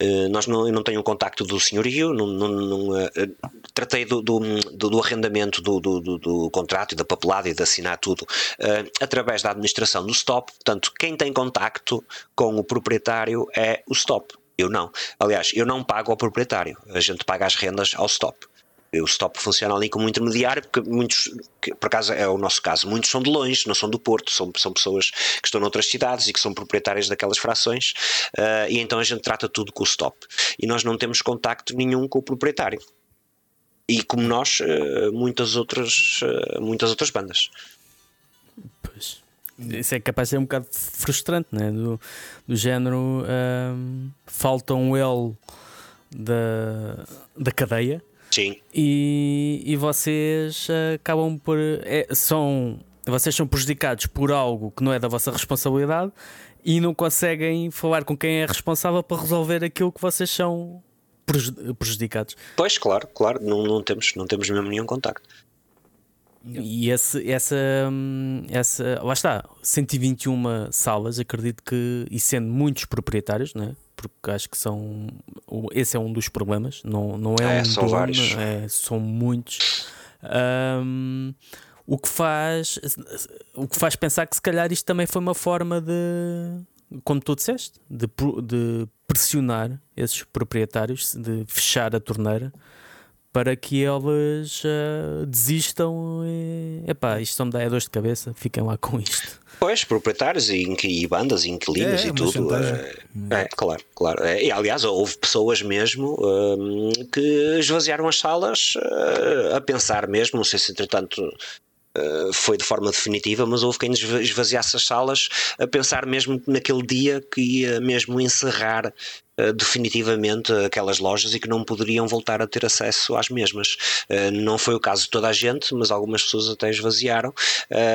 Uh, nós não, eu não tenho contacto do senhorio, não, não, não uh, tratei do, do, do, do arrendamento do, do, contrato e da papelada e de assinar tudo uh, através da administração do STOP. Portanto, quem tem contacto com o proprietário é o STOP. Eu não. Aliás, eu não pago ao proprietário. A gente paga as rendas ao stop. O stop funciona ali como intermediário, porque muitos, que por acaso é o nosso caso, muitos são de longe, não são do Porto, são, são pessoas que estão noutras cidades e que são proprietárias daquelas frações, uh, e então a gente trata tudo com o stop. E nós não temos contacto nenhum com o proprietário. E como nós, uh, muitas, outras, uh, muitas outras bandas. Pois. Isso é capaz de ser um bocado frustrante, né? do, do género um, falta um L da, da cadeia Sim. E, e vocês acabam por. É, são, vocês são prejudicados por algo que não é da vossa responsabilidade e não conseguem falar com quem é responsável para resolver aquilo que vocês são prejudicados. Pois, claro, claro, não, não, temos, não temos mesmo nenhum contacto. E esse, essa, essa, lá está, 121 salas, acredito que, e sendo muitos proprietários, né? Porque acho que são, esse é um dos problemas, não, não é, é um são dono, vários. É, são muitos. Um, o que faz o que faz pensar que se calhar isto também foi uma forma de como tu disseste de, de pressionar esses proprietários de fechar a torneira para que eles uh, desistam e epá, isto só me dá é dor de cabeça, fiquem lá com isto. Pois, proprietários e, e bandas, inquilinos é, e tudo. É, é, claro, claro. É, e aliás, houve pessoas mesmo um, que esvaziaram as salas uh, a pensar mesmo, não sei se entretanto foi de forma definitiva, mas houve quem esvaziasse as salas a pensar mesmo naquele dia que ia mesmo encerrar eh, definitivamente aquelas lojas e que não poderiam voltar a ter acesso às mesmas. Uh, não foi o caso de toda a gente, mas algumas pessoas até esvaziaram.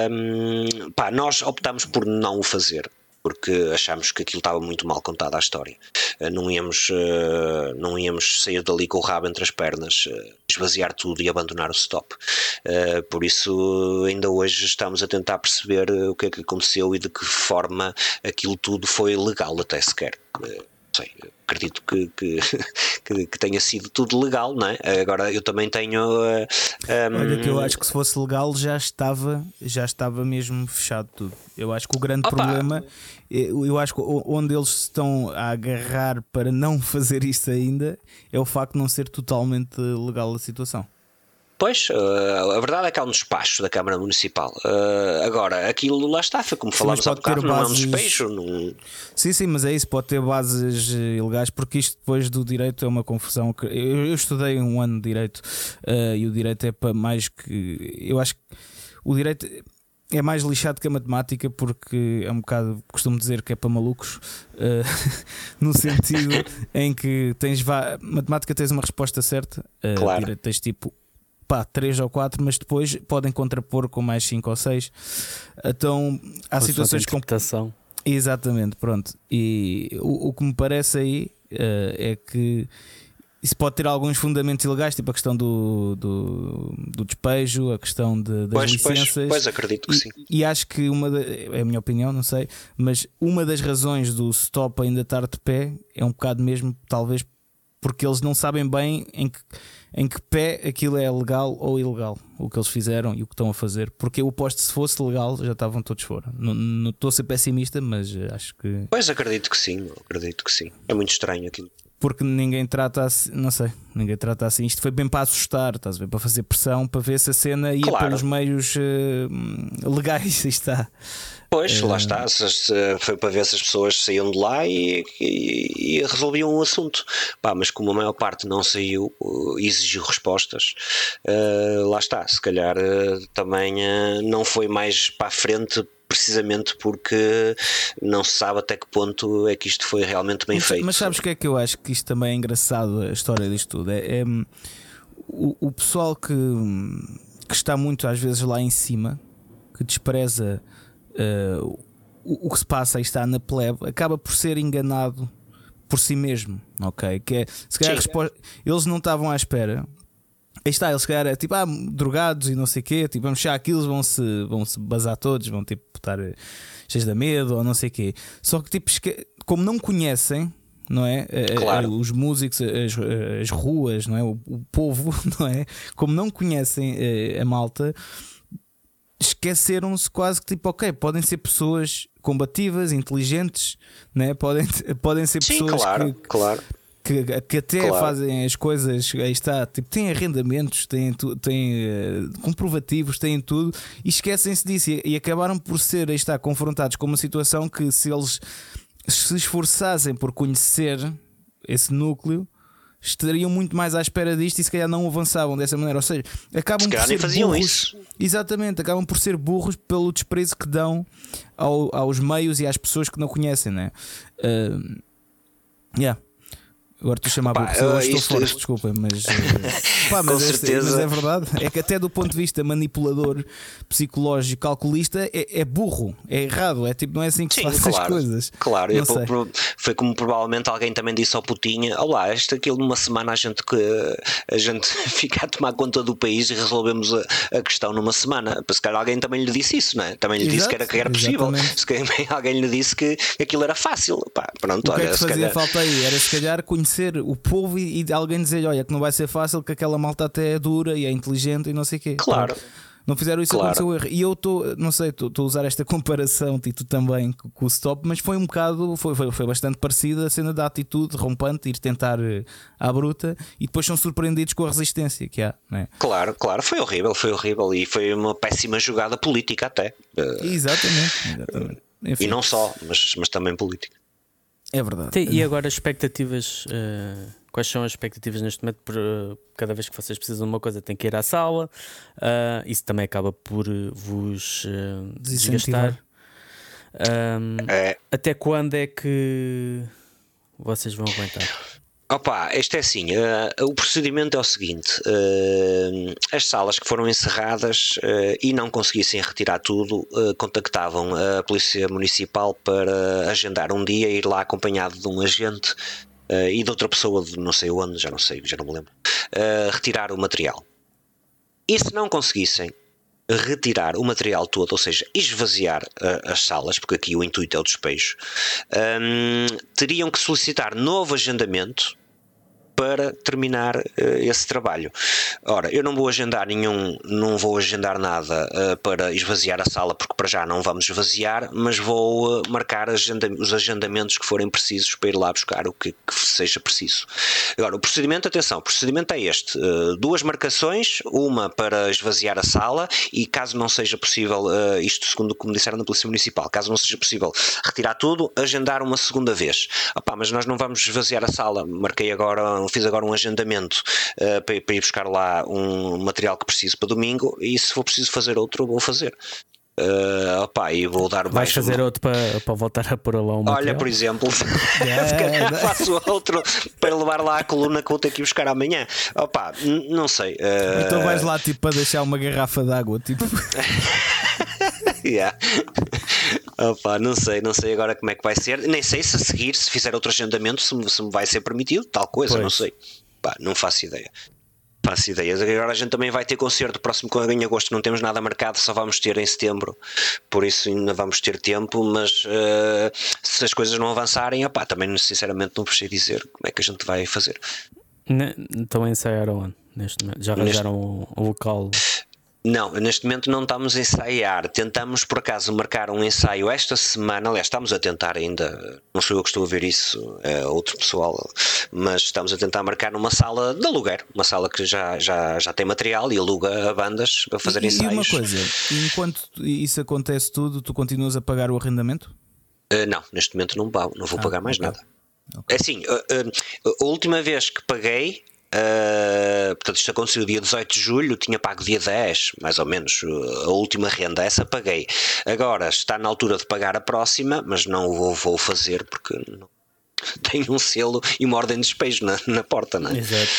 Um, pá, nós optamos por não o fazer porque achámos que aquilo estava muito mal contada a história. Eh, não íamos, não íamos sair dali com o rabo entre as pernas, esvaziar tudo e abandonar o stop. Por isso, ainda hoje estamos a tentar perceber o que é que aconteceu e de que forma aquilo tudo foi legal até sequer sei, acredito que, que, que, que, tenha sido tudo legal, não é? Agora eu também tenho. Uh, eh, um... Olha, que eu acho que se fosse legal já estava, já estava mesmo fechado tudo. Eu acho que o grande Opa. problema, eu acho que onde eles estão a agarrar para não fazer isso ainda é o facto de não ser totalmente legal a situação. Pois, uh, a verdade é que há um despacho da Câmara Municipal. Uh, agora, aquilo lá está, foi como falámos há bocado, não é um despejo. Não... Sim, sim, mas é isso, pode ter bases ilegais, porque isto depois do direito é uma confusão. Que... Eu, estudei um ano de direito e o direito é para mais que. Eu acho que o direito é mais lixado que a matemática porque é um bocado, costumo dizer que é para malucos, uh, no sentido em que tens matemática tens uma resposta certa, uh, claro. tens tipo pá, 3 ou 4, mas depois podem contrapor com mais 5 ou 6. Então há Por situações de computação. Exatamente, pronto. E o, o que me parece aí uh, é que isso pode ter alguns fundamentos ilegais, tipo a questão do, do, do despejo, a questão de, das pois, licenças. Pois, pois acredito que e, sim. E acho que uma é a minha opinião, não sei, mas uma das razões do stop ainda estar de pé é um bocado mesmo, talvez, porque eles não sabem bem em que em que pé aquilo é legal ou ilegal, o que eles fizeram e o que estão a fazer. Porque eu aposto se fosse legal já estavam todos fora. Não, não estou a ser pessimista, mas acho que. Pois acredito que sim, acredito que sim. É muito estranho aquilo. Porque ninguém trata assim, não sei, ninguém trata assim. Isto foi bem para assustar, estás a ver? Para fazer pressão, para ver se a cena ia claro. pelos meios uh, legais. está. Pois, lá está, foi para ver se as pessoas saíam de lá e, e, e resolviam o assunto. Pá, mas como a maior parte não saiu, exigiu respostas, uh, lá está, se calhar uh, também não foi mais para a frente precisamente porque não se sabe até que ponto é que isto foi realmente bem mas, feito. Mas sabes o que é que eu acho que isto também é engraçado, a história disto tudo? É, é o, o, pessoal que, que está muito às vezes lá em cima, que despreza uh, o, o, que se passa e está na plebe, acaba por ser enganado por si mesmo, ok? Que é, se calhar resposta, eles não estavam à espera. Aí está, eles se calhar é tipo, ah, drogados e não sei o quê, tipo, vamos chegar aquilo, vão se, vão se basar todos, vão tipo estar cheios de medo ou não sei o quê. Só que tipo, como não conhecem, não é? Claro. Os músicos, as, as ruas, não é? O, o, povo, não é? Como não conhecem eh, a malta, esqueceram-se quase que tipo, ok, podem ser pessoas combativas, inteligentes, né? podem, podem ser Sim, pessoas claro, que, claro. Que, que até Claro. fazem as coisas, aí está, tipo, têm arrendamentos, têm, têm eh, comprovativos, têm tudo e esquecem-se disso e, e acabaram por ser, aí está, confrontados com uma situação que se eles se esforçassem por conhecer esse núcleo. Estariam muito mais à espera disto e se calhar não avançavam dessa maneira. Ou seja, acabam Se por ser faziam burros. isso. Exatamente, acabam por ser burros pelo desprezo que dão ao- aos meios e às pessoas que não conhecem, né? Uh, yeah. Agora estou a chamar Pá. Eu hoje isto- estou forte, desculpa, mas, uh, pá, mas, Com este- mas é verdade. É que até do ponto de vista manipulador, psicológico, calculista, é, é burro, é errado. É tipo, não é assim que se Sim, faz as claro. coisas. Claro, eu- foi como provavelmente alguém também disse ao Putinha: Olá, isto aquilo numa semana a gente, que, a gente fica a tomar conta do país e resolvemos a, a questão numa semana. Se calhar alguém também lhe disse isso, não é? Também lhe disse Exato, que era, que era possível. Se calhar alguém lhe disse que aquilo era fácil. Pá, pronto, O que olha, é que se fazia calhar. falta aí? Era se calhar conhecer o povo e, e alguém dizer: Olha, que não vai ser fácil, que aquela malta até é dura e é inteligente e não sei o quê. Claro. Não fizeram isso, Claro. aconteceu o erro. E eu estou, não sei, estou a usar esta comparação, tu também, com o stop, mas foi um bocado, foi, foi, foi bastante parecida a cena da atitude rompante, ir tentar eh, à bruta e depois são surpreendidos com a resistência que há, não é? Claro, claro, foi horrível, foi horrível e foi uma péssima jogada política até. Eh, Exatamente, exatamente. Enfim, E não só, mas, mas também política. É verdade. Tem- E agora expectativas? eh, quais são as expectativas neste momento? Por, eh, cada vez que vocês precisam de uma coisa, tem que ir à sala. Ah, isso também acaba por vos desgastar. Ahm, É, até quando é que vocês vão aguentar? Opa, este é assim, eh, o procedimento é o seguinte: eh, as salas que foram encerradas eh, e não conseguissem retirar tudo, contactavam a Polícia Municipal para agendar um dia ir lá acompanhado de um agente e de outra pessoa de não sei onde, já não sei, já não me lembro, retirar o material. E se não conseguissem retirar o material todo, ou seja, esvaziar eh, as salas, porque aqui o intuito é o despejo, hum, teriam que solicitar novo agendamento para terminar eh, esse trabalho. Ora, eu não vou agendar nenhum, não vou agendar nada eh, para esvaziar a sala, porque para já não vamos esvaziar, mas vou eh, marcar agenda- os agendamentos que forem precisos para ir lá buscar o que, que seja preciso. Agora, o procedimento, atenção, o procedimento é este: duas marcações, uma para esvaziar a sala, e caso não seja possível, isto segundo o que me disseram na Polícia Municipal, caso não seja possível retirar tudo, agendar uma segunda vez. Opá, mas nós não vamos esvaziar a sala, marquei agora, fiz agora um agendamento eh, para, para ir buscar lá um material que preciso para domingo, e se for preciso fazer outro, vou fazer. Eh, opá, e vou dar Vais mais fazer uma- outro para, para voltar a pôr lá um Olha, material? por exemplo, Yeah. calhar faço outro para levar lá a coluna que vou ter que ir buscar amanhã. Opa, não sei. eh, Então vais lá tipo para deixar uma garrafa de água, tipo. yeah. Opa, não sei, não sei agora como é que vai ser. Nem sei se a seguir, se fizer outro agendamento, se me, se me vai ser permitido, tal coisa, Pois. não sei. Pá, não faço ideia. Faço ideias. Agora a gente também vai ter concerto próximo em agosto, não temos nada marcado, só vamos ter em setembro, por isso ainda vamos ter tempo, mas eh, se as coisas não avançarem, opá, também sinceramente não sei dizer como é que a gente vai fazer. Estão a ensaiar onde? Neste? Já Neste- arranjaram o, o local? Não, neste momento não estamos a ensaiar. Tentamos por acaso marcar um ensaio esta semana. Aliás, estamos a tentar ainda. Não sou eu que estou a ver isso, é outro pessoal. Mas estamos a tentar marcar numa sala de aluguer. Uma sala que já, já, já tem material e aluga a bandas para fazer e, e ensaios. uma coisa, enquanto isso acontece tudo, tu continuas a pagar o arrendamento? Uh, não, neste momento não, vou- não vou Ah, pagar mais ok. nada. É assim, uh, uh, a última vez que paguei Uh, portanto, isto aconteceu dia 18 de julho, tinha pago dia 10, mais ou menos, a última renda, essa paguei. Agora está na altura de pagar a próxima, mas não o vou, vou fazer porque não, tenho um selo e uma ordem de despejo na, na porta, não é? Exato.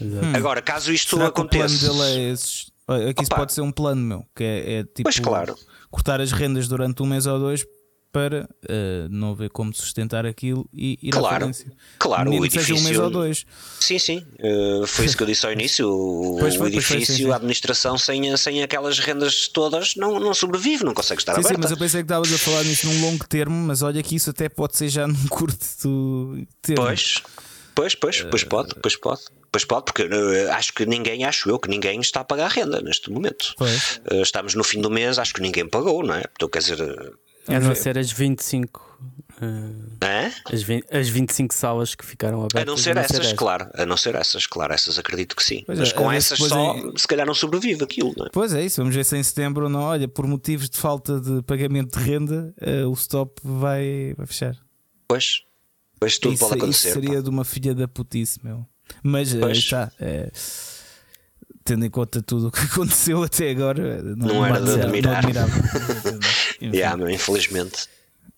exato. Hum. Agora, caso isto Será aconteça. Que o plano dele é esses... Aqui isso pode ser um plano meu, que é, é tipo pois claro. cortar as rendas durante um mês ou dois para uh, não ver como sustentar aquilo e ir claro. Claro, Mesmo o edifício. Seja um mês ou dois. Sim, sim. Uh, foi isso que eu disse ao início. O, pois foi, o edifício, pois foi, sim, sim. a administração, sem, sem aquelas rendas todas, não, não sobrevive, não consegue estar sim, aberta. Sim, mas eu pensei que estavas a falar nisso num longo termo, mas olha que isso até pode ser já num curto termo. Pois, pois, pois, pois pode, pois pode. Pois pode, porque acho que ninguém, acho eu, que ninguém está a pagar renda neste momento. Uh, estamos no fim do mês, acho que ninguém pagou, não é? Então, quer dizer. A não ser as 25. Uh, é? as, 20, as 25 salas que ficaram abertas. A não ser, essas, ser claro. A não ser essas, claro. Essas acredito que sim. Pois Mas é, com essas só, é... se calhar não sobrevive aquilo, não é? Pois é, isso. Vamos ver se em setembro não. Olha, por motivos de falta de pagamento de renda, uh, o stop vai, vai fechar. Pois. Pois tudo isso, pode acontecer. Isso seria pá. de uma filha da putice, meu. Mas aí está. É, tendo em conta tudo o que aconteceu até agora, não, não era de admirar. yeah, infelizmente.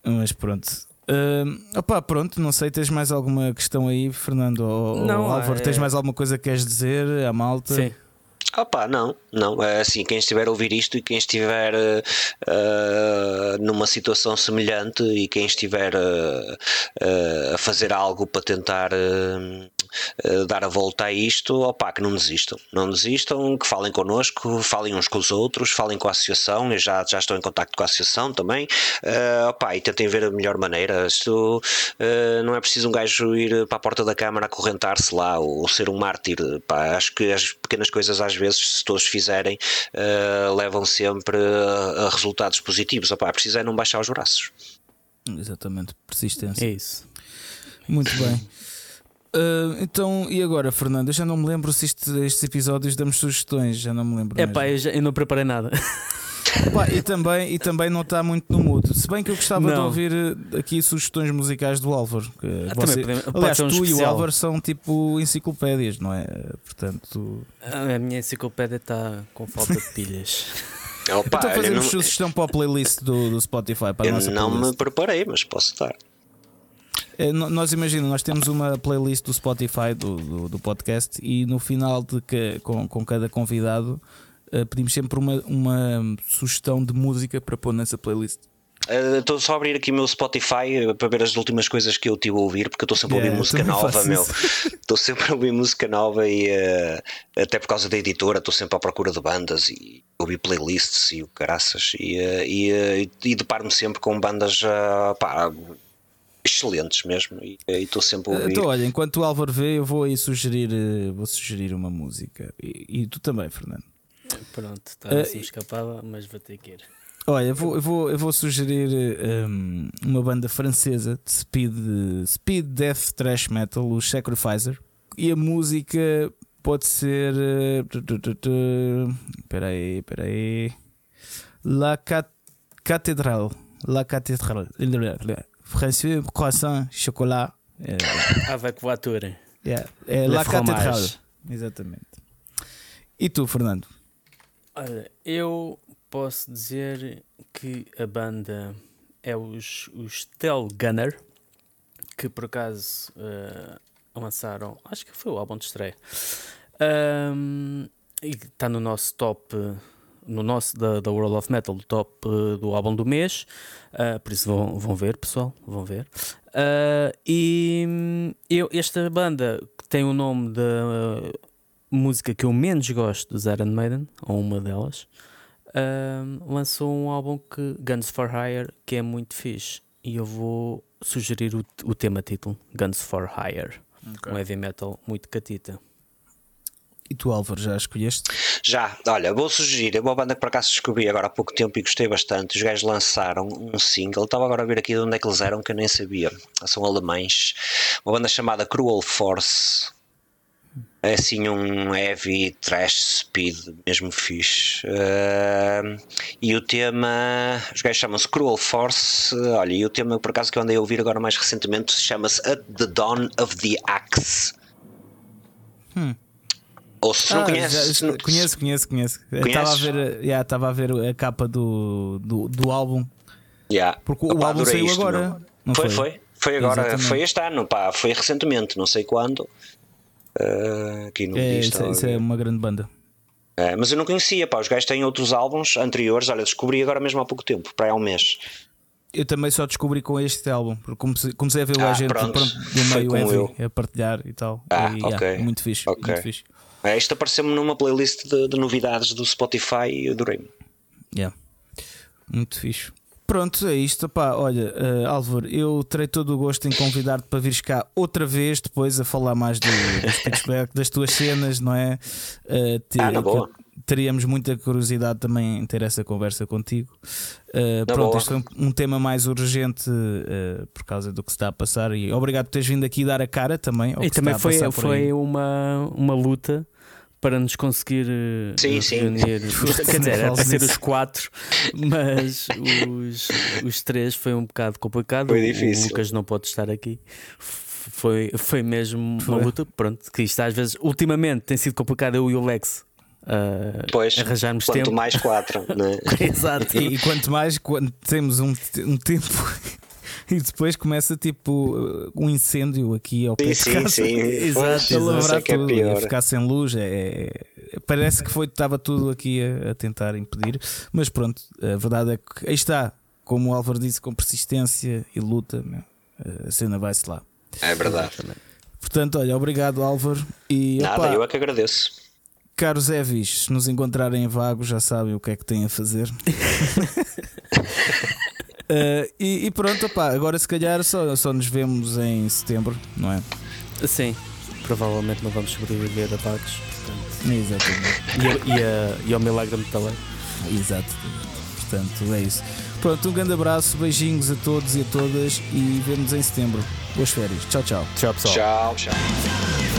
Mas pronto. Uh, opa, pronto, não sei, tens mais alguma questão aí, Fernando? Ou, não, ou Álvaro, é... tens mais alguma coisa que queres dizer à malta? Sim. Opa, não, não. É assim, quem estiver a ouvir isto e quem estiver uh, numa situação semelhante e quem estiver uh, uh, a fazer algo para tentar dar a volta a isto, opa, que não desistam. Não desistam, que falem connosco, falem uns com os outros, falem com a associação. Eu já, já estou em contato com a associação também. opa, e tentem ver a melhor maneira. Isto não é preciso um gajo ir para a porta da Câmara acorrentar-se lá ou, ou, ser um mártir. Pá, acho que as pequenas coisas às vezes, se todos fizerem, uh, levam sempre a, a resultados positivos. Opa, precisa é não baixar os braços. Exatamente, persistência. É isso. Muito bem. Uh, então, e agora, Fernando? Eu já não me lembro se isto, estes episódios damos sugestões, já não me lembro. É pá, eu, já, eu não preparei nada. Pá, e, também, e também não está muito no mood. Se bem que eu gostava não. de ouvir eh, aqui sugestões musicais do Álvaro. Que ah, você, podemos, aliás, um tu especial. e o Álvaro são tipo enciclopédias, não é? Portanto, a minha enciclopédia está com falta de pilhas. Opa, então fazemos não... sugestão para a playlist do, do Spotify. Para eu a nossa não playlist. me preparei, mas posso dar. É, nós imaginamos, nós temos uma playlist do Spotify do, do, do podcast e no final de que, com, com cada convidado uh, pedimos sempre uma, uma sugestão de música para pôr nessa playlist. Estou uh, só a abrir aqui o meu Spotify uh, para ver as últimas coisas que eu tive a ouvir, porque eu estou sempre yeah, a ouvir música nova, meu. Estou sempre a ouvir música nova e uh, até por causa da editora, estou sempre à procura de bandas e ouvir playlists e o caraças. E, e, e deparo-me sempre com bandas pá, excelentes mesmo. E estou sempre a ouvir. Então, olha, enquanto o Álvaro vê, eu vou aí sugerir, vou sugerir uma música. E, e tu também, Fernando. Pronto, estava assim escapava, mas vou ter que ir. Olha, eu vou, eu vou, eu vou sugerir um, uma banda francesa de speed, speed death thrash metal, o Sacrificer. E a música pode ser. Espera aí, espera aí. La Cat Cathédrale. La Cathédrale. Français, croissant, chocolat. É, Avec voiture. Yeah, é La Cathédrale. Exatamente. E tu, Fernando? Olha, eu posso dizer que a banda é os, os Tel Gunner, que por acaso uh, lançaram, acho que foi o álbum de estreia, um, e está no nosso top, no nosso da, da World of Metal, top uh, do álbum do mês, uh, por isso vão, vão ver, pessoal, vão ver. e eu, esta banda tem o nome da música que eu menos gosto do Iron Maiden, ou uma delas, uh, lançou um álbum que Guns for Hire que é muito fixe. E eu vou sugerir o, o tema título, Guns for Hire, okay. um heavy metal muito catita. E tu, Álvaro, já escolheste? Já, olha, vou sugerir, é uma banda que por acaso descobri agora há pouco tempo e gostei bastante. Os gajos lançaram um single, estava agora a ver aqui de onde é que eles eram, que eu nem sabia. São alemães. Uma banda chamada Cruel Force é assim um heavy trash speed mesmo fixe uh, e o tema os gajos chamam-se Cruel Force olha e o tema por acaso que eu andei a ouvir agora mais recentemente chama-se At the Dawn of the Axe hum. Ou se não Ah, conheces. já- não- conheço, conheço, conheço. Estava a ver, yeah, estava a ver a capa do, do, do álbum. Yeah. Porque o Opa, álbum adorei saiu isto, agora. meu. Não foi, foi? foi. Foi agora, Exatamente. foi este ano, pá, foi recentemente, não sei quando. Ah, aqui no É, disto, isso, é- isso é uma grande banda. É, mas eu não conhecia, pá. Os gajos têm outros álbuns anteriores. Olha, descobri agora mesmo há pouco tempo, para há um mês. Eu também só descobri com este álbum, porque comecei, comecei a ver o Ah, agente pronto. pronto, do meio heavy eu. a partilhar e tal. Ah, e, ok. yeah, muito fixe. Ok. Muito fixe. É, isto apareceu-me numa playlist de, de novidades do Spotify e adorei-me. Yeah. Muito fixe. Pronto, é isto. Pá, olha, eh, Álvaro, eu terei todo o gosto em convidar-te para vires cá outra vez depois a falar mais do, dos pitchback, das tuas cenas, não é? Eh, te- Ah, na boa. Teríamos muita curiosidade também em ter essa conversa contigo. Na pronto, boa. este foi um, um tema mais urgente eh, por causa do que se está a passar e obrigado por teres vindo aqui dar a cara também. ao E também foi, por aí. foi uma, uma luta para nos conseguir eh, Sim, sim. reunir. Quer dizer, era para ser os quatro, mas os, os três foi um bocado complicado. Foi O- difícil. O Lucas não pode estar aqui. Foi, foi mesmo Foi. uma luta. Pronto, que isto às vezes, ultimamente, tem sido complicado eu e o Lex uh, Pois, arranjarmos quanto tempo. mais quatro, né? Exato. E, e quanto mais quando temos um, um tempo e depois começa tipo um incêndio aqui ao pé Sim, de sim, casa. sim. Exato, Pois, A é é tudo, a pior. ficar sem luz, é, é- parece que foi estava tudo aqui a, a tentar impedir, mas pronto, a verdade é que aí está, como o Álvaro disse, com persistência e luta, meu, a cena vai-se lá. É verdade. Portanto, olha, obrigado Álvaro e Nada, eu é que agradeço. caros Evis, se nos encontrarem em vagos já sabem o que é que têm a fazer. Eh, e, e pronto, opá, agora se calhar só, só nos vemos em setembro, não é? Sim, provavelmente não vamos sobreviver a portanto. Exatamente. E, a- e, a- e ao milagre metaleiro. Exato. Portanto, é isso. Pronto, um grande abraço, beijinhos a todos e a todas e vemos em setembro. Boas férias. Tchau, tchau. Tchau, pessoal. Tchau, tchau.